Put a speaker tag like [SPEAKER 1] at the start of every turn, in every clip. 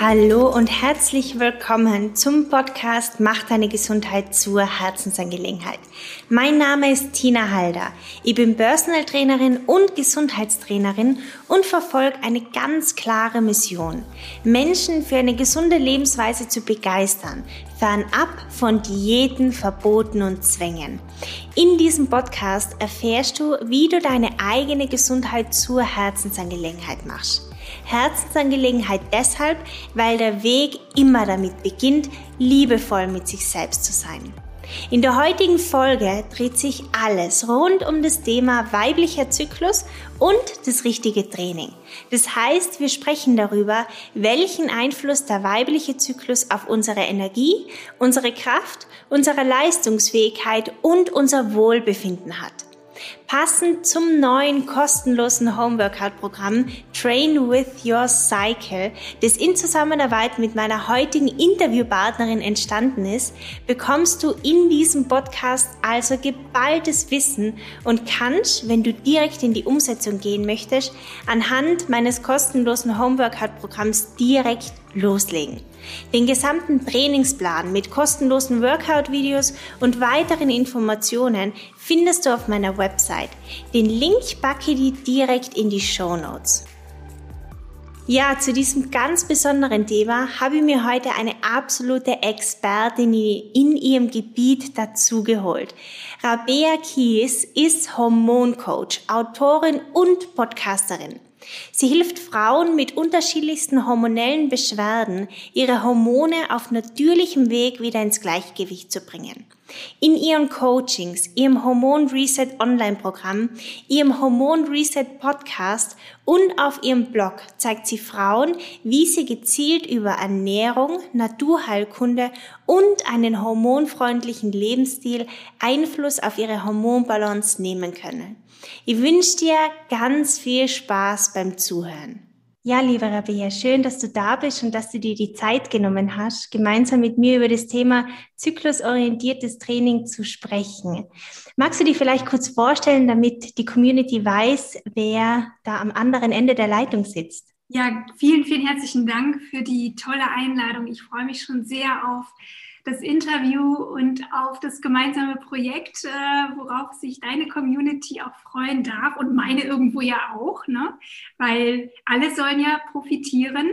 [SPEAKER 1] Hallo und herzlich willkommen zum Podcast Mach deine Gesundheit zur Herzensangelegenheit. Mein Name ist Tina Halder. Ich bin Personal Trainerin und Gesundheitstrainerin und verfolge eine ganz klare Mission. Menschen für eine gesunde Lebensweise zu begeistern, fernab von Diäten, Verboten und Zwängen. In diesem Podcast erfährst du, wie du deine eigene Gesundheit zur Herzensangelegenheit machst. Herzensangelegenheit deshalb, weil der Weg immer damit beginnt, liebevoll mit sich selbst zu sein. In der heutigen Folge dreht sich alles rund um das Thema weiblicher Zyklus und das richtige Training. Das heißt, wir sprechen darüber, welchen Einfluss der weibliche Zyklus auf unsere Energie, unsere Kraft, unsere Leistungsfähigkeit und unser Wohlbefinden hat. Passend zum neuen kostenlosen Homeworkout-Programm Train with Your Cycle, das in Zusammenarbeit mit meiner heutigen Interviewpartnerin entstanden ist, bekommst du in diesem Podcast also geballtes Wissen und kannst, wenn du direkt in die Umsetzung gehen möchtest, anhand meines kostenlosen Homeworkout-Programms direkt loslegen. Den gesamten Trainingsplan mit kostenlosen Workout-Videos und weiteren Informationen findest du auf meiner Website. Den Link packe dir direkt in die Show Notes. Ja, zu diesem ganz besonderen Thema habe ich mir heute eine absolute Expertin in ihrem Gebiet dazugeholt. Rabea Kies ist Hormoncoach, Autorin und Podcasterin. Sie hilft Frauen mit unterschiedlichsten hormonellen Beschwerden, ihre Hormone auf natürlichem Weg wieder ins Gleichgewicht zu bringen. In ihren Coachings, ihrem Hormon Reset Online-Programm, ihrem Hormon Reset Podcast und auf ihrem Blog zeigt sie Frauen, wie sie gezielt über Ernährung, Naturheilkunde und einen hormonfreundlichen Lebensstil Einfluss auf ihre Hormonbalance nehmen können. Ich wünsche dir ganz viel Spaß beim Zuhören. Ja, lieber Rabea, schön, dass du da bist und dass du dir die Zeit genommen hast, gemeinsam mit mir über das Thema zyklusorientiertes Training zu sprechen. Magst du dir vielleicht kurz vorstellen, damit die Community weiß, wer da am anderen Ende der Leitung sitzt?
[SPEAKER 2] Ja, vielen, vielen herzlichen Dank für die tolle Einladung. Ich freue mich schon sehr auf das Interview und auf das gemeinsame Projekt, äh, worauf sich deine Community auch freuen darf und meine irgendwo ja auch, ne? weil alle sollen ja profitieren.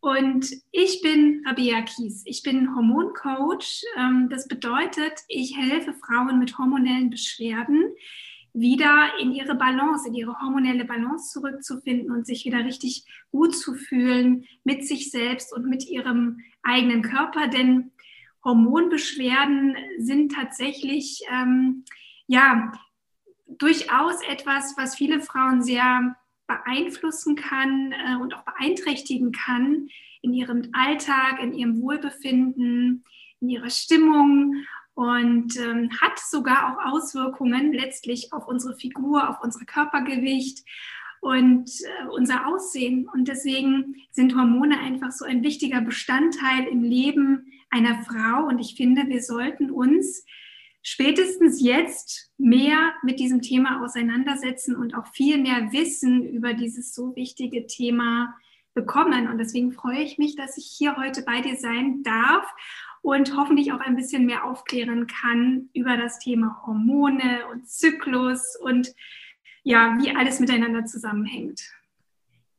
[SPEAKER 2] Und ich bin Rabia Kies. Ich bin Hormoncoach. Ähm, das bedeutet, ich helfe Frauen mit hormonellen Beschwerden wieder in ihre Balance, in ihre hormonelle Balance zurückzufinden und sich wieder richtig gut zu fühlen mit sich selbst und mit ihrem eigenen Körper. Denn Hormonbeschwerden sind tatsächlich ähm, ja durchaus etwas, was viele Frauen sehr beeinflussen kann äh, und auch beeinträchtigen kann in ihrem Alltag, in ihrem Wohlbefinden, in ihrer Stimmung und ähm, hat sogar auch Auswirkungen letztlich auf unsere Figur, auf unser Körpergewicht und äh, unser Aussehen. Und deswegen sind Hormone einfach so ein wichtiger Bestandteil im Leben einer Frau. Und ich finde, wir sollten uns spätestens jetzt mehr mit diesem Thema auseinandersetzen und auch viel mehr Wissen über dieses so wichtige Thema bekommen. Und deswegen freue ich mich, dass ich hier heute bei dir sein darf und hoffentlich auch ein bisschen mehr aufklären kann über das Thema Hormone und Zyklus und ja, wie alles miteinander zusammenhängt.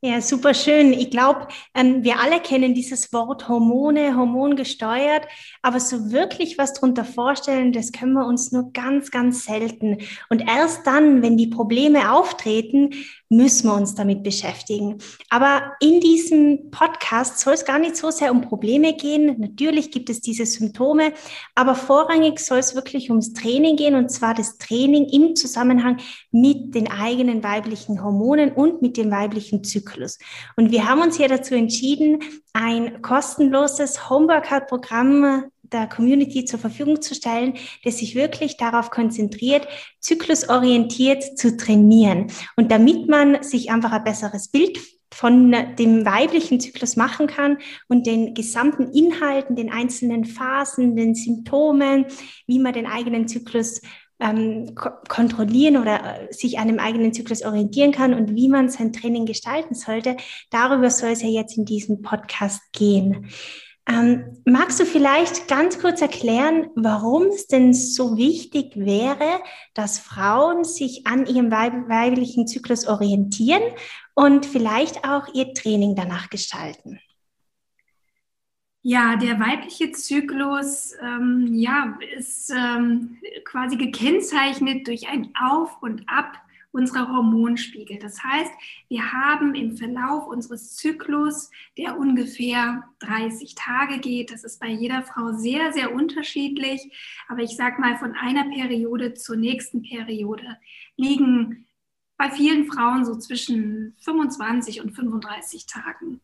[SPEAKER 1] Ja, super schön. Ich glaube, ähm, wir alle kennen dieses Wort Hormone, hormongesteuert, aber so wirklich was drunter vorstellen, das können wir uns nur ganz, ganz selten. Und erst dann, wenn die Probleme auftreten, müssen wir uns damit beschäftigen. Aber in diesem Podcast soll es gar nicht so sehr um Probleme gehen. Natürlich gibt es diese Symptome, aber vorrangig soll es wirklich ums Training gehen und zwar das Training im Zusammenhang mit den eigenen weiblichen Hormonen und mit dem weiblichen Zyklus. Und wir haben uns hier dazu entschieden, ein kostenloses Homeworkout-Programm der Community zur Verfügung zu stellen, das sich wirklich darauf konzentriert, zyklusorientiert zu trainieren. Und damit man sich einfach ein besseres Bild von dem weiblichen Zyklus machen kann und den gesamten Inhalten, den einzelnen Phasen, den Symptomen, wie man den eigenen Zyklus ähm, kontrollieren oder äh, sich an dem eigenen Zyklus orientieren kann und wie man sein Training gestalten sollte. Darüber soll es ja jetzt in diesem Podcast gehen. Ähm, magst du vielleicht ganz kurz erklären, warum es denn so wichtig wäre, dass Frauen sich an ihrem weiblichen Zyklus orientieren und vielleicht auch ihr Training danach gestalten?
[SPEAKER 2] Ja, der weibliche Zyklus ähm, ja, ist ähm, quasi gekennzeichnet durch ein Auf und Ab unserer Hormonspiegel. Das heißt, wir haben im Verlauf unseres Zyklus, der ungefähr 30 Tage geht, das ist bei jeder Frau sehr, sehr unterschiedlich, aber ich sage mal von einer Periode zur nächsten Periode liegen bei vielen Frauen so zwischen 25 und 35 Tagen.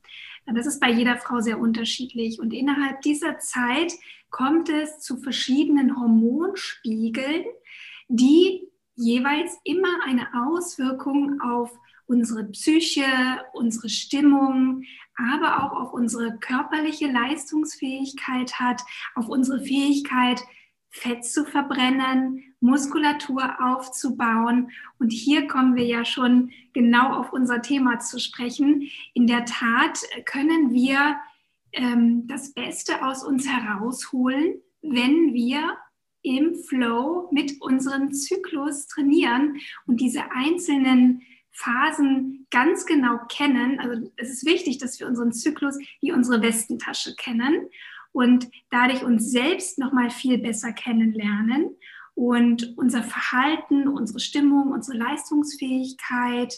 [SPEAKER 2] Das ist bei jeder Frau sehr unterschiedlich. Und innerhalb dieser Zeit kommt es zu verschiedenen Hormonspiegeln, die jeweils immer eine Auswirkung auf unsere Psyche, unsere Stimmung, aber auch auf unsere körperliche Leistungsfähigkeit hat, auf unsere Fähigkeit, Fett zu verbrennen, Muskulatur aufzubauen. Und hier kommen wir ja schon genau auf unser Thema zu sprechen. In der Tat können wir ähm, das Beste aus uns herausholen, wenn wir im Flow mit unserem Zyklus trainieren und diese einzelnen Phasen ganz genau kennen. Also es ist wichtig, dass wir unseren Zyklus wie unsere Westentasche kennen und dadurch uns selbst noch mal viel besser kennenlernen und unser Verhalten, unsere Stimmung, unsere Leistungsfähigkeit,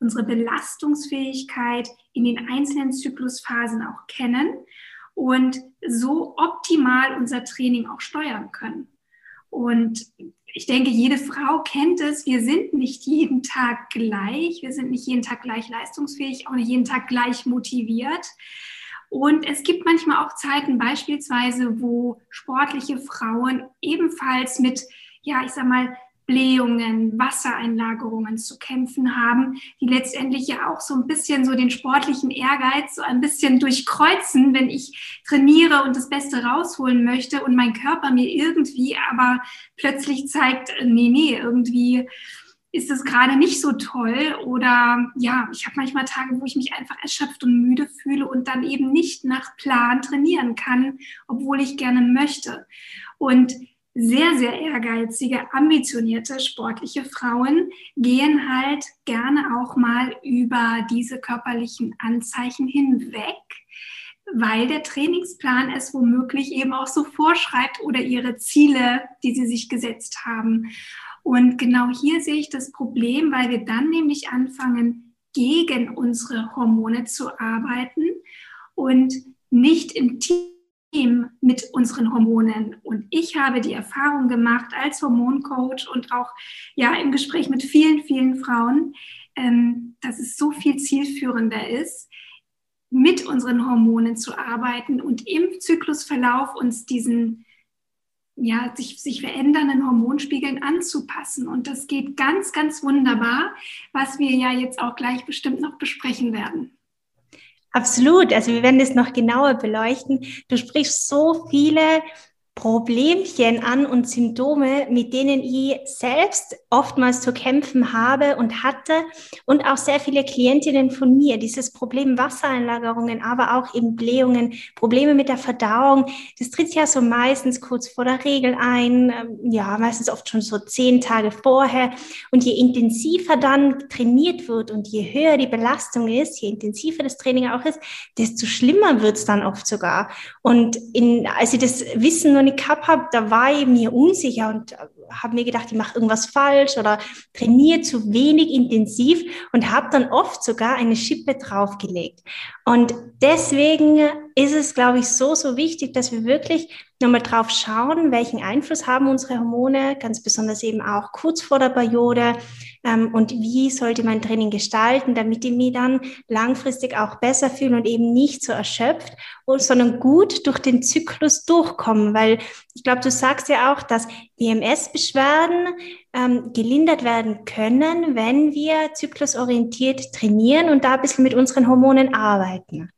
[SPEAKER 2] unsere Belastungsfähigkeit in den einzelnen Zyklusphasen auch kennen und so optimal unser Training auch steuern können. Und ich denke, jede Frau kennt es. Wir sind nicht jeden Tag gleich. Wir sind nicht jeden Tag gleich leistungsfähig, auch nicht jeden Tag gleich motiviert. Und es gibt manchmal auch Zeiten beispielsweise, wo sportliche Frauen ebenfalls mit, ja, ich sag mal, Blähungen, Wassereinlagerungen zu kämpfen haben, die letztendlich ja auch so ein bisschen so den sportlichen Ehrgeiz so ein bisschen durchkreuzen, wenn ich trainiere und das Beste rausholen möchte und mein Körper mir irgendwie aber plötzlich zeigt, nee, nee, irgendwie ist es gerade nicht so toll oder ja, ich habe manchmal Tage, wo ich mich einfach erschöpft und müde fühle und dann eben nicht nach Plan trainieren kann, obwohl ich gerne möchte. Und sehr, sehr ehrgeizige, ambitionierte, sportliche Frauen gehen halt gerne auch mal über diese körperlichen Anzeichen hinweg, weil der Trainingsplan es womöglich eben auch so vorschreibt oder ihre Ziele, die sie sich gesetzt haben. Und genau hier sehe ich das Problem, weil wir dann nämlich anfangen, gegen unsere Hormone zu arbeiten und nicht im Team mit unseren Hormonen. Und ich habe die Erfahrung gemacht als Hormoncoach und auch ja im Gespräch mit vielen, vielen Frauen, ähm, dass es so viel zielführender ist, mit unseren Hormonen zu arbeiten und im Zyklusverlauf uns diesen ja, sich, sich verändernden Hormonspiegeln anzupassen. Und das geht ganz, ganz wunderbar, was wir ja jetzt auch gleich bestimmt noch besprechen werden.
[SPEAKER 1] Absolut. Also wir werden das noch genauer beleuchten. Du sprichst so viele Problemchen an und Symptome, mit denen ich selbst oftmals zu kämpfen habe und hatte und auch sehr viele Klientinnen von mir. Dieses Problem Wassereinlagerungen, aber auch eben Blähungen, Probleme mit der Verdauung, das tritt ja so meistens kurz vor der Regel ein, ähm, ja, meistens oft schon so zehn Tage vorher. Und je intensiver dann trainiert wird und je höher die Belastung ist, je intensiver das Training auch ist, desto schlimmer wird es dann oft sogar. Und in, als ich das Wissen noch nicht gehabt habe, da war ich mir unsicher und habe mir gedacht, ich mache irgendwas falsch oder trainiere zu wenig intensiv und habe dann oft sogar eine Schippe draufgelegt. Und deswegen ist es, glaube ich, so, so wichtig, dass wir wirklich nochmal drauf schauen, welchen Einfluss haben unsere Hormone, ganz besonders eben auch kurz vor der Periode ähm, und wie sollte mein Training gestalten, damit ich mich dann langfristig auch besser fühle und eben nicht so erschöpft, sondern gut durch den Zyklus durchkommen, weil ich glaube, du sagst ja auch, dass PMS-Beschwerden ähm, gelindert werden können, wenn wir zyklusorientiert trainieren und da ein bisschen mit unseren Hormonen arbeiten.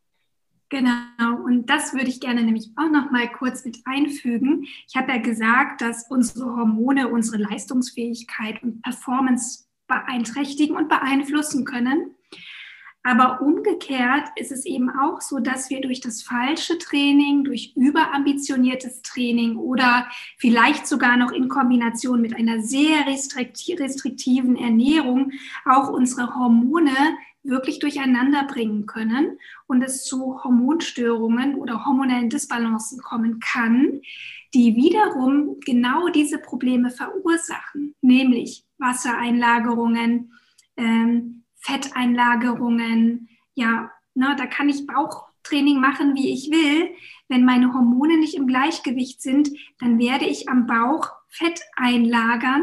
[SPEAKER 2] Genau, und das würde ich gerne nämlich auch noch mal kurz mit einfügen. Ich habe ja gesagt, dass unsere Hormone unsere Leistungsfähigkeit und Performance beeinträchtigen und beeinflussen können. Aber umgekehrt ist es eben auch so, dass wir durch das falsche Training, durch überambitioniertes Training oder vielleicht sogar noch in Kombination mit einer sehr restriktiven Ernährung auch unsere Hormone wirklich durcheinander bringen können und es zu Hormonstörungen oder hormonellen Disbalancen kommen kann, die wiederum genau diese Probleme verursachen, nämlich Wassereinlagerungen, ähm, Fetteinlagerungen, ja, ne, da kann ich Bauchtraining machen, wie ich will. Wenn meine Hormone nicht im Gleichgewicht sind, dann werde ich am Bauch Fett einlagern.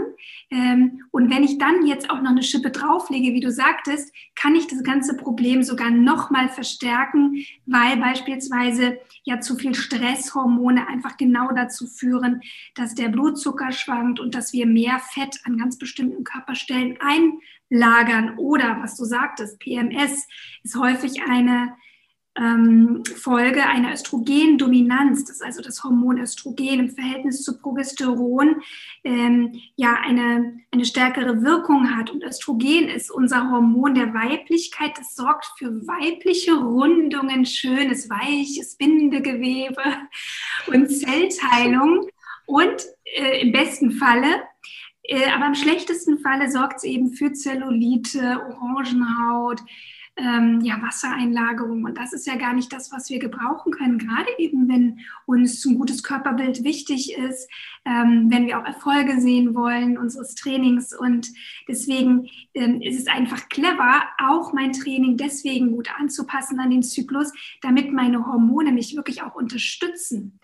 [SPEAKER 2] Ähm, und wenn ich dann jetzt auch noch eine Schippe drauflege, wie du sagtest, kann ich das ganze Problem sogar nochmal verstärken, weil beispielsweise ja zu viel Stresshormone einfach genau dazu führen, dass der Blutzucker schwankt und dass wir mehr Fett an ganz bestimmten Körperstellen einlagern. Oder was du sagtest, PMS ist häufig eine ähm, Folge einer Östrogendominanz, das ist also das Hormon Östrogen im Verhältnis zu Progesteron, ähm, ja eine, eine stärkere Wirkung hat. Und Östrogen ist unser Hormon der Weiblichkeit. Das sorgt für weibliche Rundungen, schönes, weiches Bindegewebe und Zellteilung. Und äh, im besten Falle aber im schlechtesten Falle sorgt es eben für Zellulite, Orangenhaut, ähm, ja, Wassereinlagerung. Und das ist ja gar nicht das, was wir gebrauchen können, gerade eben, wenn uns ein gutes Körperbild wichtig ist, ähm, wenn wir auch Erfolge sehen wollen unseres Trainings. Und deswegen ähm, ist es einfach clever, auch mein Training deswegen gut anzupassen an den Zyklus, damit meine Hormone mich wirklich auch unterstützen.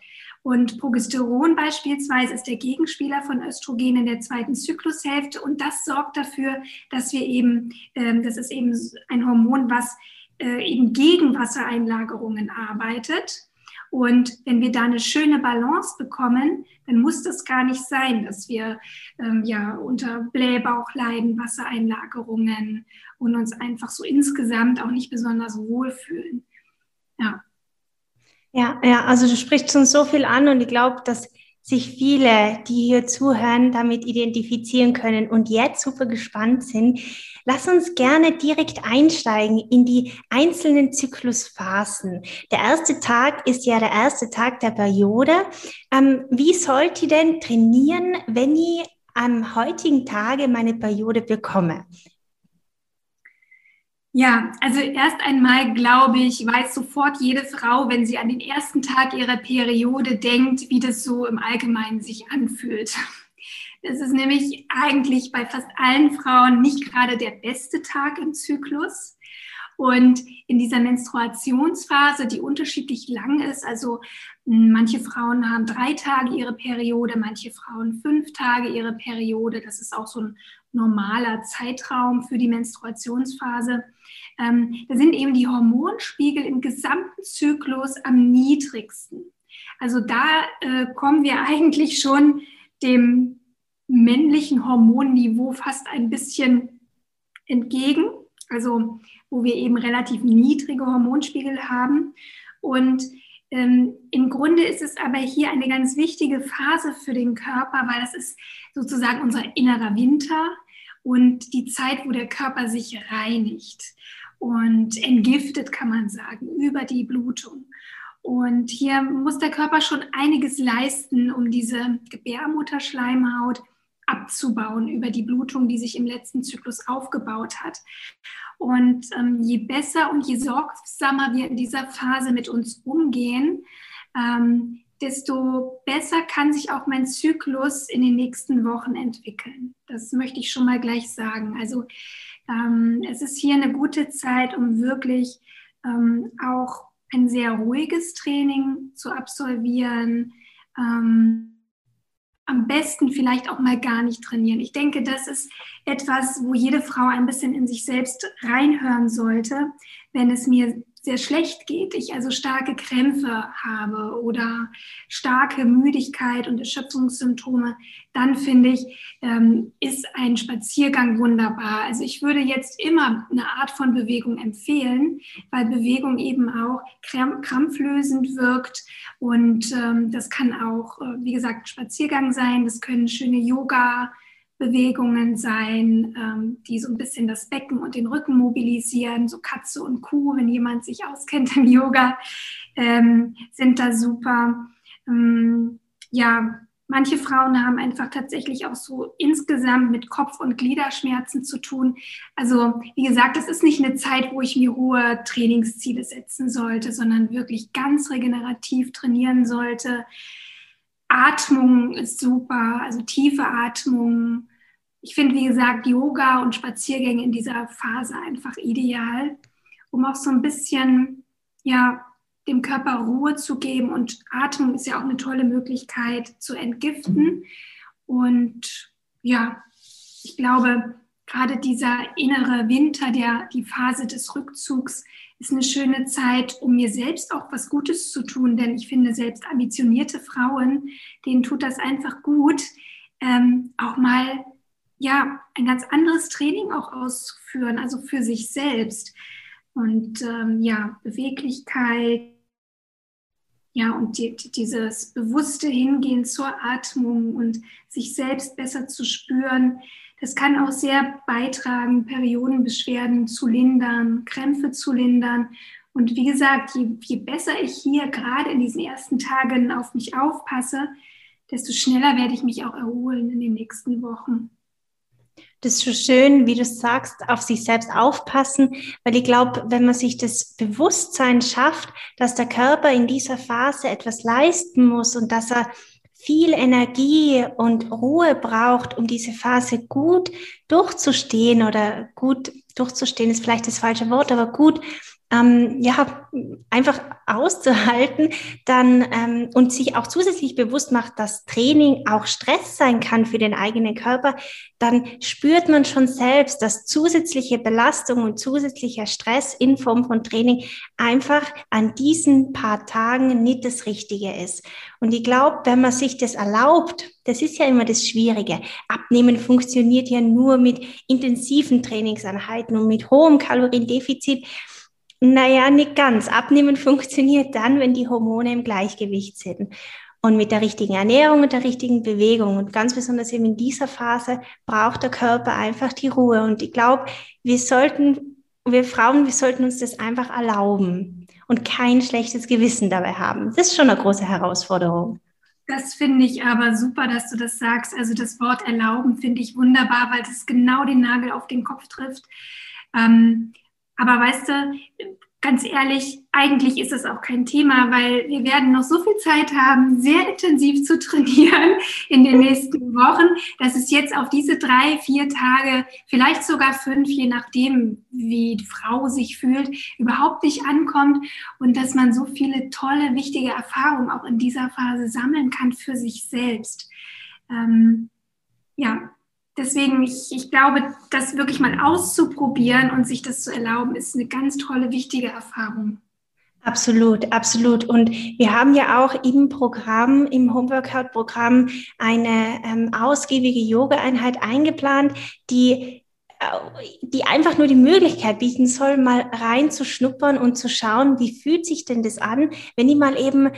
[SPEAKER 2] Und Progesteron beispielsweise ist der Gegenspieler von Östrogen in der zweiten Zyklushälfte und das sorgt dafür, dass wir eben, ähm, das ist eben ein Hormon, was äh, eben gegen Wassereinlagerungen arbeitet. Und wenn wir da eine schöne Balance bekommen, dann muss das gar nicht sein, dass wir ähm, ja unter Blähbauch leiden, Wassereinlagerungen und uns einfach so insgesamt auch nicht besonders wohlfühlen. Ja.
[SPEAKER 1] Ja, ja, also du sprichst schon so viel an und ich glaube, dass sich viele, die hier zuhören, damit identifizieren können und jetzt super gespannt sind. Lass uns gerne direkt einsteigen in die einzelnen Zyklusphasen. Der erste Tag ist ja der erste Tag der Periode. Ähm, wie sollte ich denn trainieren, wenn ich am heutigen Tage meine Periode bekomme?
[SPEAKER 2] Ja, also erst einmal glaube ich, weiß sofort jede Frau, wenn sie an den ersten Tag ihrer Periode denkt, wie das so im Allgemeinen sich anfühlt. Das ist nämlich eigentlich bei fast allen Frauen nicht gerade der beste Tag im Zyklus. Und in dieser Menstruationsphase, die unterschiedlich lang ist, also manche Frauen haben drei Tage ihre Periode, manche Frauen fünf Tage ihre Periode. Das ist auch so ein normaler Zeitraum für die Menstruationsphase. Ähm, da sind eben die Hormonspiegel im gesamten Zyklus am niedrigsten. Also da äh, kommen wir eigentlich schon dem männlichen Hormonniveau fast ein bisschen entgegen. Also wo wir eben relativ niedrige Hormonspiegel haben. Und ähm, Im Grunde ist es aber hier eine ganz wichtige Phase für den Körper, weil das ist sozusagen unser innerer Winter und die Zeit, wo der Körper sich reinigt und entgiftet, kann man sagen, über die Blutung. Und hier muss der Körper schon einiges leisten, um diese Gebärmutterschleimhaut abzubauen über die Blutung, die sich im letzten Zyklus aufgebaut hat. Und ähm, je besser und je sorgsamer wir in dieser Phase mit uns umgehen, ähm, desto besser kann sich auch mein Zyklus in den nächsten Wochen entwickeln. Das möchte ich schon mal gleich sagen. Also ähm, es ist hier eine gute Zeit, um wirklich ähm, auch ein sehr ruhiges Training zu absolvieren. Ähm, am besten vielleicht auch mal gar nicht trainieren. Ich denke, das ist etwas, wo jede Frau ein bisschen in sich selbst reinhören sollte, wenn es mir sehr schlecht geht, ich also starke Krämpfe habe oder starke Müdigkeit und Erschöpfungssymptome, dann finde ich, ähm, ist ein Spaziergang wunderbar. Also ich würde jetzt immer eine Art von Bewegung empfehlen, weil Bewegung eben auch krampflösend wirkt und ähm, das kann auch, äh, wie gesagt, Spaziergang sein, das können schöne Yoga- Bewegungen sein, ähm, die so ein bisschen das Becken und den Rücken mobilisieren, so Katze und Kuh, wenn jemand sich auskennt im Yoga, ähm, sind da super. Ähm, ja, manche Frauen haben einfach tatsächlich auch so insgesamt mit Kopf- und Gliederschmerzen zu tun. Also wie gesagt, das ist nicht eine Zeit, wo ich mir hohe Trainingsziele setzen sollte, sondern wirklich ganz regenerativ trainieren sollte Atmung ist super, also tiefe Atmung. Ich finde, wie gesagt, Yoga und Spaziergänge in dieser Phase einfach ideal, um auch so ein bisschen, ja, dem Körper Ruhe zu geben. Und Atmung ist ja auch eine tolle Möglichkeit zu entgiften. Und ja, ich glaube, gerade dieser innere Winter, der, die Phase des Rückzugs, ist eine schöne Zeit, um mir selbst auch was Gutes zu tun, denn ich finde, selbst ambitionierte Frauen, denen tut das einfach gut, ähm, auch mal ja ein ganz anderes Training auch auszuführen, also für sich selbst. Und ähm, ja, Beweglichkeit, ja, und die, dieses bewusste Hingehen zur Atmung und sich selbst besser zu spüren, das kann auch sehr beitragen, Periodenbeschwerden zu lindern, Krämpfe zu lindern. Und wie gesagt, je, je besser ich hier gerade in diesen ersten Tagen auf mich aufpasse, desto schneller werde ich mich auch erholen in den nächsten Wochen.
[SPEAKER 1] Das ist so schön, wie du sagst, auf sich selbst aufpassen, weil ich glaube, wenn man sich das Bewusstsein schafft, dass der Körper in dieser Phase etwas leisten muss und dass er viel Energie und Ruhe braucht, um diese Phase gut durchzustehen oder gut durchzustehen ist vielleicht das falsche Wort, aber gut ähm, ja, einfach auszuhalten, dann ähm, und sich auch zusätzlich bewusst macht, dass Training auch Stress sein kann für den eigenen Körper, dann spürt man schon selbst, dass zusätzliche Belastung und zusätzlicher Stress in Form von Training einfach an diesen paar Tagen nicht das Richtige ist. Und ich glaube, wenn man sich das erlaubt, das ist ja immer das Schwierige. Abnehmen funktioniert ja nur mit intensiven Trainingseinheiten und mit hohem Kaloriendefizit. Naja, nicht ganz. Abnehmen funktioniert dann, wenn die Hormone im Gleichgewicht sind. Und mit der richtigen Ernährung und der richtigen Bewegung und ganz besonders eben in dieser Phase braucht der Körper einfach die Ruhe. Und ich glaube, wir sollten, wir Frauen, wir sollten uns das einfach erlauben und kein schlechtes Gewissen dabei haben. Das ist schon eine große Herausforderung.
[SPEAKER 2] Das finde ich aber super, dass du das sagst. Also das Wort erlauben finde ich wunderbar, weil das genau den Nagel auf den Kopf trifft. Ähm, aber weißt du, ganz ehrlich, eigentlich ist es auch kein Thema, weil wir werden noch so viel Zeit haben, sehr intensiv zu trainieren in den nächsten Wochen, dass es jetzt auf diese drei, vier Tage, vielleicht sogar fünf, je nachdem, wie die Frau sich fühlt, überhaupt nicht ankommt und dass man so viele tolle, wichtige Erfahrungen auch in dieser Phase sammeln kann für sich selbst. Ähm, ja, deswegen, ich, ich glaube, das wirklich mal auszuprobieren und sich das zu erlauben, ist eine ganz tolle, wichtige Erfahrung.
[SPEAKER 1] Absolut, absolut. Und wir haben ja auch im Programm, im Homeworkout-Programm, eine ähm, ausgiebige Yoga-Einheit eingeplant, die äh, die einfach nur die Möglichkeit bieten soll, mal reinzuschnuppern und zu schauen, wie fühlt sich denn das an, wenn ich mal eben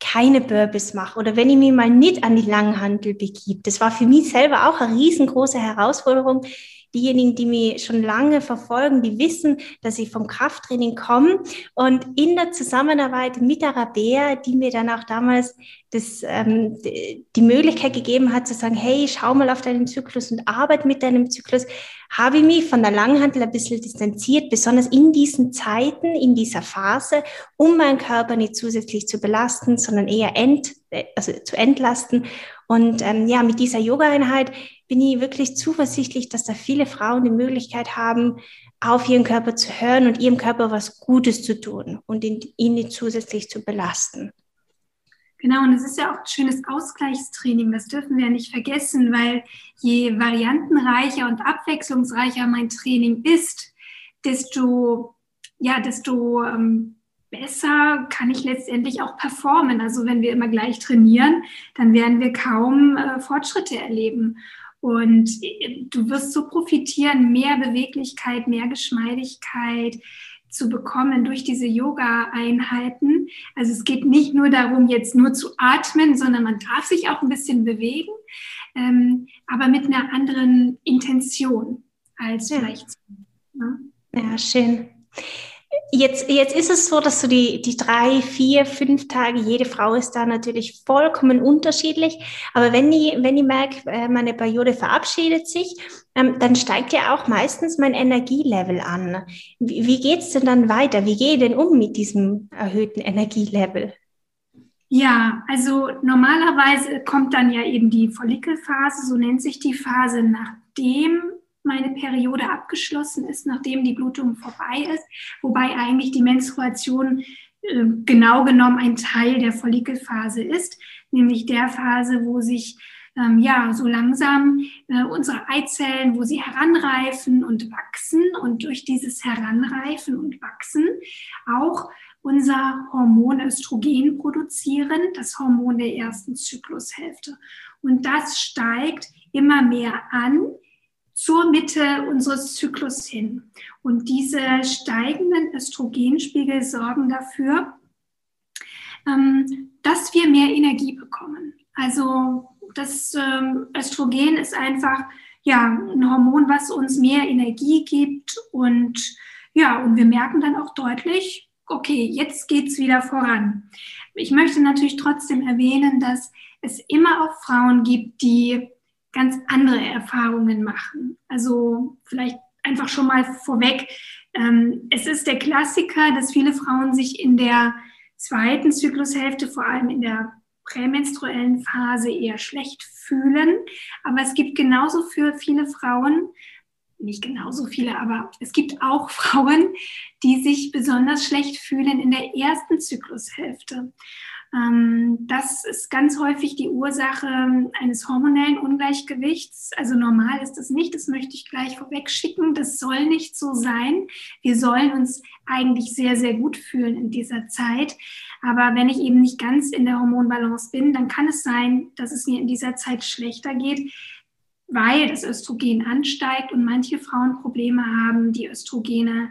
[SPEAKER 1] keine Burpees mache oder wenn ich mich mal nicht an die Langhandel begib. Das war für mich selber auch eine riesengroße Herausforderung. Diejenigen, die mich schon lange verfolgen, die wissen, dass ich vom Krafttraining komme und in der Zusammenarbeit mit der die mir dann auch damals das, ähm, die Möglichkeit gegeben hat zu sagen, hey, schau mal auf deinen Zyklus und arbeite mit deinem Zyklus, habe ich mich von der Langhandel ein bisschen distanziert, besonders in diesen Zeiten, in dieser Phase, um meinen Körper nicht zusätzlich zu belasten, sondern eher ent, also zu entlasten. Und ähm, ja, mit dieser Yoga-Einheit bin ich wirklich zuversichtlich, dass da viele Frauen die Möglichkeit haben, auf ihren Körper zu hören und ihrem Körper was Gutes zu tun und ihn nicht zusätzlich zu belasten.
[SPEAKER 2] Genau, und es ist ja auch ein schönes Ausgleichstraining, das dürfen wir ja nicht vergessen, weil je variantenreicher und abwechslungsreicher mein Training ist, desto ja, desto ähm, besser kann ich letztendlich auch performen. Also wenn wir immer gleich trainieren, dann werden wir kaum äh, Fortschritte erleben. Und äh, du wirst so profitieren, mehr Beweglichkeit, mehr Geschmeidigkeit zu bekommen durch diese Yoga-Einheiten. Also es geht nicht nur darum, jetzt nur zu atmen, sondern man darf sich auch ein bisschen bewegen, ähm, aber mit einer anderen Intention als ja. vielleicht.
[SPEAKER 1] Ne? Ja, schön. Jetzt, jetzt ist es so, dass du die, die drei, vier, fünf Tage, jede Frau ist da natürlich vollkommen unterschiedlich. Aber wenn ich, wenn ich merke, äh, meine Periode verabschiedet sich, ähm, dann steigt ja auch meistens mein Energielevel an. Wie, wie geht es denn dann weiter? Wie gehe ich denn um mit diesem erhöhten Energielevel?
[SPEAKER 2] Ja, also normalerweise kommt dann ja eben die Follikelphase, so nennt sich die Phase, nachdem meine Periode abgeschlossen ist, nachdem die Blutung vorbei ist, wobei eigentlich die Menstruation äh, genau genommen ein Teil der Follikelphase ist, nämlich der Phase, wo sich ähm, ja so langsam äh, unsere Eizellen, wo sie heranreifen und wachsen und durch dieses Heranreifen und Wachsen auch unser Hormon Östrogen produzieren, das Hormon der ersten Zyklushälfte. Und das steigt immer mehr an zur Mitte unseres Zyklus hin. Und diese steigenden Östrogenspiegel sorgen dafür, ähm, dass wir mehr Energie bekommen. Also das ähm, Östrogen ist einfach ja ein Hormon, was uns mehr Energie gibt und ja, und wir merken dann auch deutlich, okay, jetzt geht es wieder voran. Ich möchte natürlich trotzdem erwähnen, dass es immer auch Frauen gibt, die ganz andere Erfahrungen machen. Also vielleicht einfach schon mal vorweg. Ähm, es ist der Klassiker, dass viele Frauen sich in der zweiten Zyklushälfte, vor allem in der prämenstruellen Phase, eher schlecht fühlen. Aber es gibt genauso für viele Frauen, nicht genauso viele, aber es gibt auch Frauen, die sich besonders schlecht fühlen in der ersten Zyklushälfte. Ähm, das ist ganz häufig die Ursache eines hormonellen Ungleichgewichts. Also normal ist das nicht, das möchte ich gleich vorweg schicken. Das soll nicht so sein. Wir sollen uns eigentlich sehr, sehr gut fühlen in dieser Zeit. Aber wenn ich eben nicht ganz in der Hormonbalance bin, dann kann es sein, dass es mir in dieser Zeit schlechter geht, weil das Östrogen ansteigt und manche Frauen Probleme haben, die Östrogene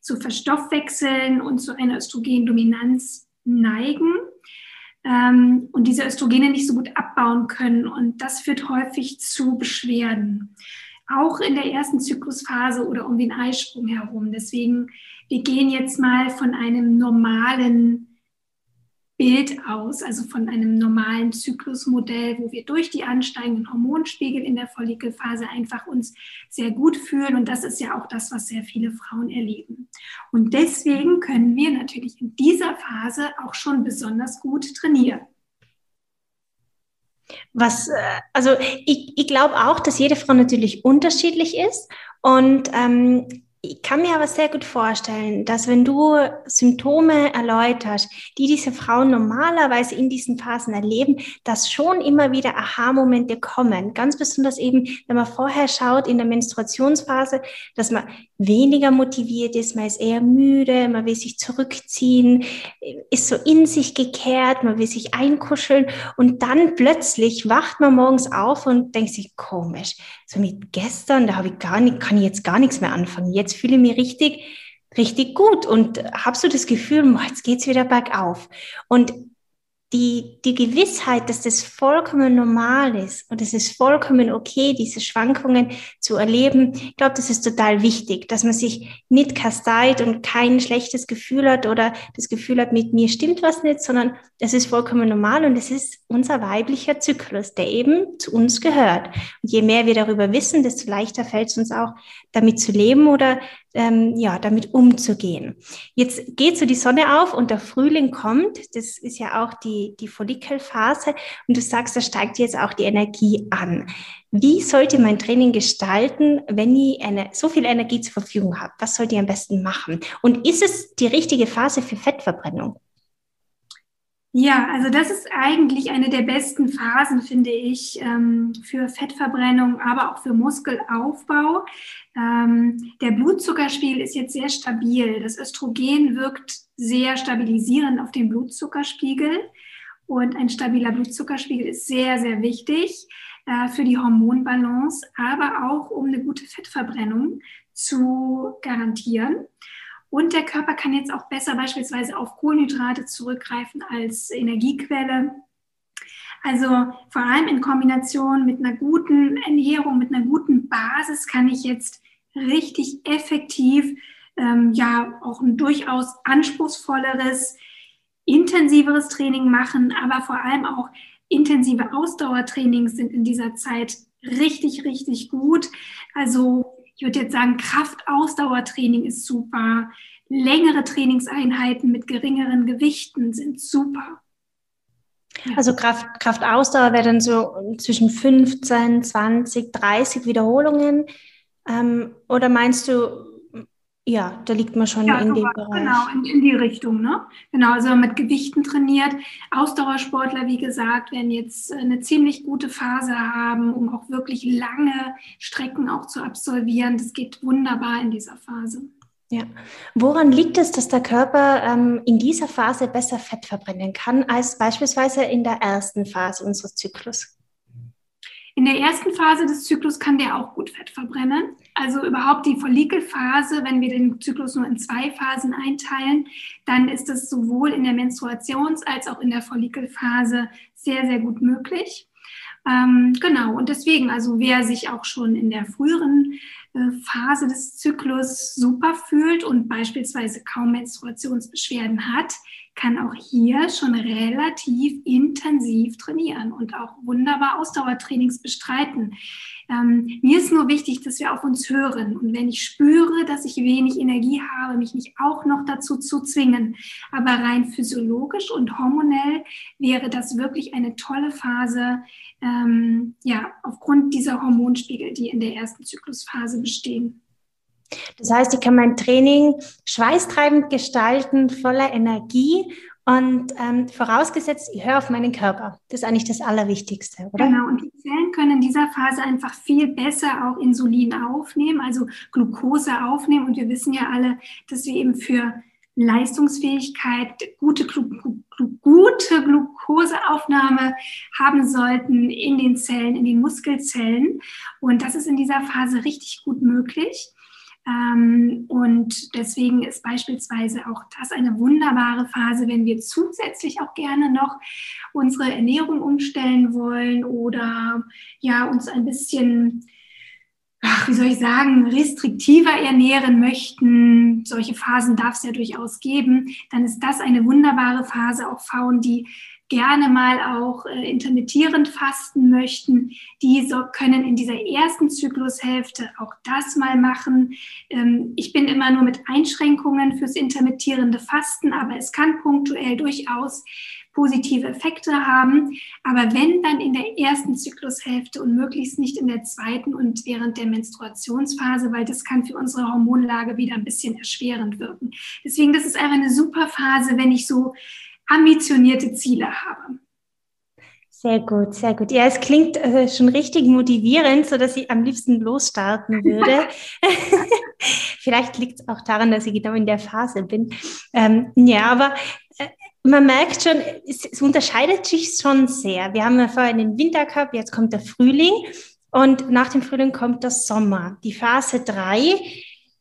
[SPEAKER 2] zu verstoffwechseln und zu einer Östrogendominanz neigen ähm, und diese Östrogene nicht so gut abbauen können. Und das führt häufig zu Beschwerden. Auch in der ersten Zyklusphase oder um den Eisprung herum. Deswegen, wir gehen jetzt mal von einem normalen Bild aus, also von einem normalen Zyklusmodell, wo wir durch die ansteigenden Hormonspiegel in der Follikelphase einfach uns sehr gut fühlen. Und das ist ja auch das, was sehr viele Frauen erleben. Und deswegen können wir natürlich in dieser Phase auch schon besonders gut trainieren.
[SPEAKER 1] Was, äh, also ich, ich glaube auch, dass jede Frau natürlich unterschiedlich ist. Und ähm, ich kann mir aber sehr gut vorstellen, dass wenn du Symptome erläuterst, die diese Frauen normalerweise in diesen Phasen erleben, dass schon immer wieder Aha-Momente kommen. Ganz besonders eben, wenn man vorher schaut in der Menstruationsphase, dass man weniger motiviert ist, man ist eher müde, man will sich zurückziehen, ist so in sich gekehrt, man will sich einkuscheln und dann plötzlich wacht man morgens auf und denkt sich, komisch, so mit gestern, da habe ich gar nicht, kann ich jetzt gar nichts mehr anfangen. Jetzt fühle ich mich richtig, richtig gut und habe so das Gefühl, jetzt geht's wieder bergauf. Und die, die Gewissheit, dass das vollkommen normal ist und es ist vollkommen okay, diese Schwankungen zu erleben, ich glaube, das ist total wichtig, dass man sich nicht kasteit und kein schlechtes Gefühl hat oder das Gefühl hat, mit mir stimmt was nicht, sondern es ist vollkommen normal und es ist unser weiblicher Zyklus, der eben zu uns gehört. Und je mehr wir darüber wissen, desto leichter fällt es uns auch, damit zu leben oder ähm, ja, damit umzugehen. Jetzt geht so die Sonne auf und der Frühling kommt. Das ist ja auch die, die Follikelphase. Und du sagst, da steigt jetzt auch die Energie an. Wie sollte mein Training gestalten, wenn ich eine, so viel Energie zur Verfügung habe? Was sollte ich am besten machen? Und ist es die richtige Phase für Fettverbrennung?
[SPEAKER 2] Ja, also das ist eigentlich eine der besten Phasen, finde ich, ähm, für Fettverbrennung, aber auch für Muskelaufbau. Ähm, der Blutzuckerspiegel ist jetzt sehr stabil. Das Östrogen wirkt sehr stabilisierend auf den Blutzuckerspiegel. Und ein stabiler Blutzuckerspiegel ist sehr, sehr wichtig äh, für die Hormonbalance, aber auch um eine gute Fettverbrennung zu garantieren. Und der Körper kann jetzt auch besser beispielsweise auf Kohlenhydrate zurückgreifen als Energiequelle. Also vor allem in Kombination mit einer guten Ernährung, mit einer guten Basis kann ich jetzt richtig effektiv ähm, ja auch ein durchaus anspruchsvolleres, intensiveres Training machen, aber vor allem auch intensive Ausdauertrainings sind in dieser Zeit richtig, richtig gut. Also ich würde jetzt sagen, Kraftausdauertraining ist super. Längere Trainingseinheiten mit geringeren Gewichten sind super.
[SPEAKER 1] Also Kraft, Kraftausdauer wäre dann so zwischen 15, 20, 30 Wiederholungen. Ähm, oder meinst du ja, da liegt man schon ja, in dem Bereich.
[SPEAKER 2] Genau, in, in, die Richtung. Ne? Genau, also mit Gewichten trainiert. Ausdauersportler, wie gesagt, werden jetzt eine ziemlich gute Phase haben, um auch wirklich lange Strecken auch zu absolvieren. Das geht wunderbar in dieser Phase.
[SPEAKER 1] Ja. Woran liegt es, dass der Körper ähm, in dieser Phase besser Fett verbrennen kann als beispielsweise in der ersten Phase unseres Zyklus?
[SPEAKER 2] In der ersten Phase des Zyklus kann der auch gut Fett verbrennen. Also überhaupt die Follikelphase, wenn wir den Zyklus nur in zwei Phasen einteilen, dann ist es sowohl in der Menstruations- als auch in der Follikelphase sehr, sehr gut möglich. Ähm, genau, und deswegen, also wer sich auch schon in der früheren äh, Phase des Zyklus super fühlt und beispielsweise kaum Menstruationsbeschwerden hat, kann auch hier schon relativ intensiv trainieren und auch wunderbar Ausdauertrainings bestreiten. Ähm, mir ist nur wichtig, dass wir auf uns hören. Und wenn ich spüre, dass ich wenig Energie habe, mich nicht auch noch dazu zu zwingen. Aber rein physiologisch und hormonell wäre das wirklich eine tolle Phase, ähm, ja, aufgrund dieser Hormonspiegel, die in der ersten Zyklusphase bestehen.
[SPEAKER 1] Das heißt, ich kann mein Training schweißtreibend gestalten, voller Energie und ähm, vorausgesetzt, ich höre auf meinen Körper. Das ist eigentlich das Allerwichtigste, oder?
[SPEAKER 2] Genau, und die Zellen können in dieser Phase einfach viel besser auch Insulin aufnehmen, also Glucose aufnehmen. Und wir wissen ja alle, dass wir eben für Leistungsfähigkeit, gute, gute Glukoseaufnahme haben sollten in den Zellen, in den Muskelzellen. Und das ist in dieser Phase richtig gut möglich. Ähm, und deswegen ist beispielsweise auch das eine wunderbare Phase, wenn wir zusätzlich auch gerne noch unsere Ernährung umstellen wollen oder ja uns ein bisschen ach, wie soll ich sagen, restriktiver ernähren möchten, solche Phasen darf es ja durchaus geben, dann ist das eine wunderbare Phase. Auch Frauen, die gerne mal auch äh, intermittierend fasten möchten, die so, können in dieser ersten Zyklushälfte auch das mal machen. Ähm, ich bin immer nur mit Einschränkungen fürs intermittierende Fasten, aber es kann punktuell durchaus positive Effekte haben. Aber wenn dann in der ersten Zyklushälfte und möglichst nicht in der zweiten und während der Menstruationsphase, weil das kann für unsere Hormonlage wieder ein bisschen erschwerend wirken. Deswegen, das ist einfach eine super Phase, wenn ich so ambitionierte Ziele habe.
[SPEAKER 1] Sehr gut, sehr gut. Ja, es klingt äh, schon richtig motivierend, so dass ich am liebsten losstarten würde. Vielleicht liegt es auch daran, dass ich genau in der Phase bin. Ähm, ja, aber äh, man merkt schon, es, es, unterscheidet sich schon sehr. Wir haben ja vorhin den Winter gehabt, jetzt kommt der Frühling und nach dem Frühling kommt der Sommer. Die Phase 3.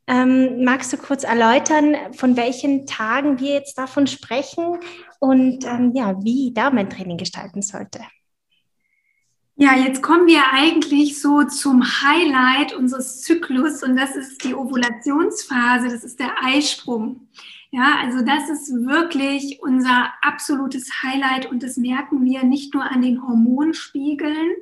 [SPEAKER 1] Ähm, magst du kurz erläutern, von welchen Tagen wir jetzt davon sprechen und ähm, ja, wie da mein Training gestalten sollte?
[SPEAKER 2] Ja, jetzt kommen wir eigentlich so zum Highlight unseres Zyklus und das ist die Ovulationsphase, das ist der Eisprung. Ja, also das ist wirklich unser absolutes Highlight und das merken wir nicht nur an den Hormonspiegeln.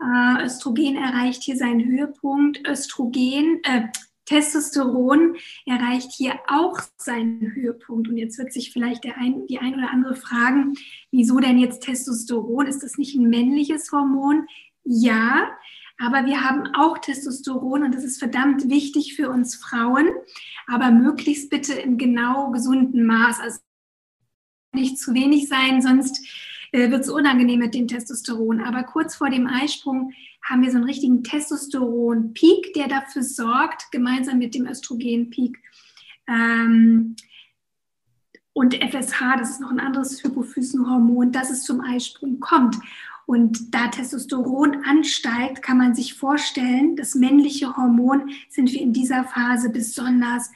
[SPEAKER 2] Äh, Östrogen erreicht hier seinen Höhepunkt. Östrogen, äh, Testosteron erreicht hier auch seinen Höhepunkt. Und jetzt wird sich vielleicht ein, die ein oder andere fragen, wieso denn jetzt Testosteron? Ist das nicht ein männliches Hormon? Ja, aber wir haben auch Testosteron und das ist verdammt wichtig für uns Frauen, aber möglichst bitte im genau gesunden Maß. Also nicht zu wenig sein, sonst äh, wird es unangenehm mit dem Testosteron. Aber kurz vor dem Eisprung haben wir so einen richtigen Testosteron-Peak, der dafür sorgt, gemeinsam mit dem Östrogen-Peak. Ähm, und FSH, das ist noch ein anderes Hypophysenhormon, dass es zum Eisprung kommt. Und da Testosteron ansteigt, kann man sich vorstellen, das männliche Hormon sind wir in dieser Phase besonders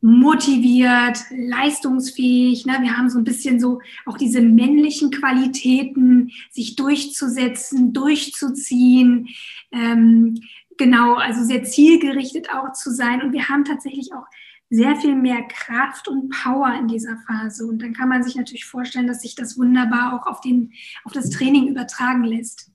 [SPEAKER 2] motiviert, leistungsfähig. Ne? Wir haben so ein bisschen so auch diese männlichen Qualitäten, sich durchzusetzen, durchzuziehen. Ähm, genau, also sehr zielgerichtet auch zu sein. Und wir haben tatsächlich auch sehr viel mehr Kraft und Power in dieser Phase. Und dann kann man sich natürlich vorstellen, dass sich das wunderbar auch auf, den, auf das Training übertragen lässt.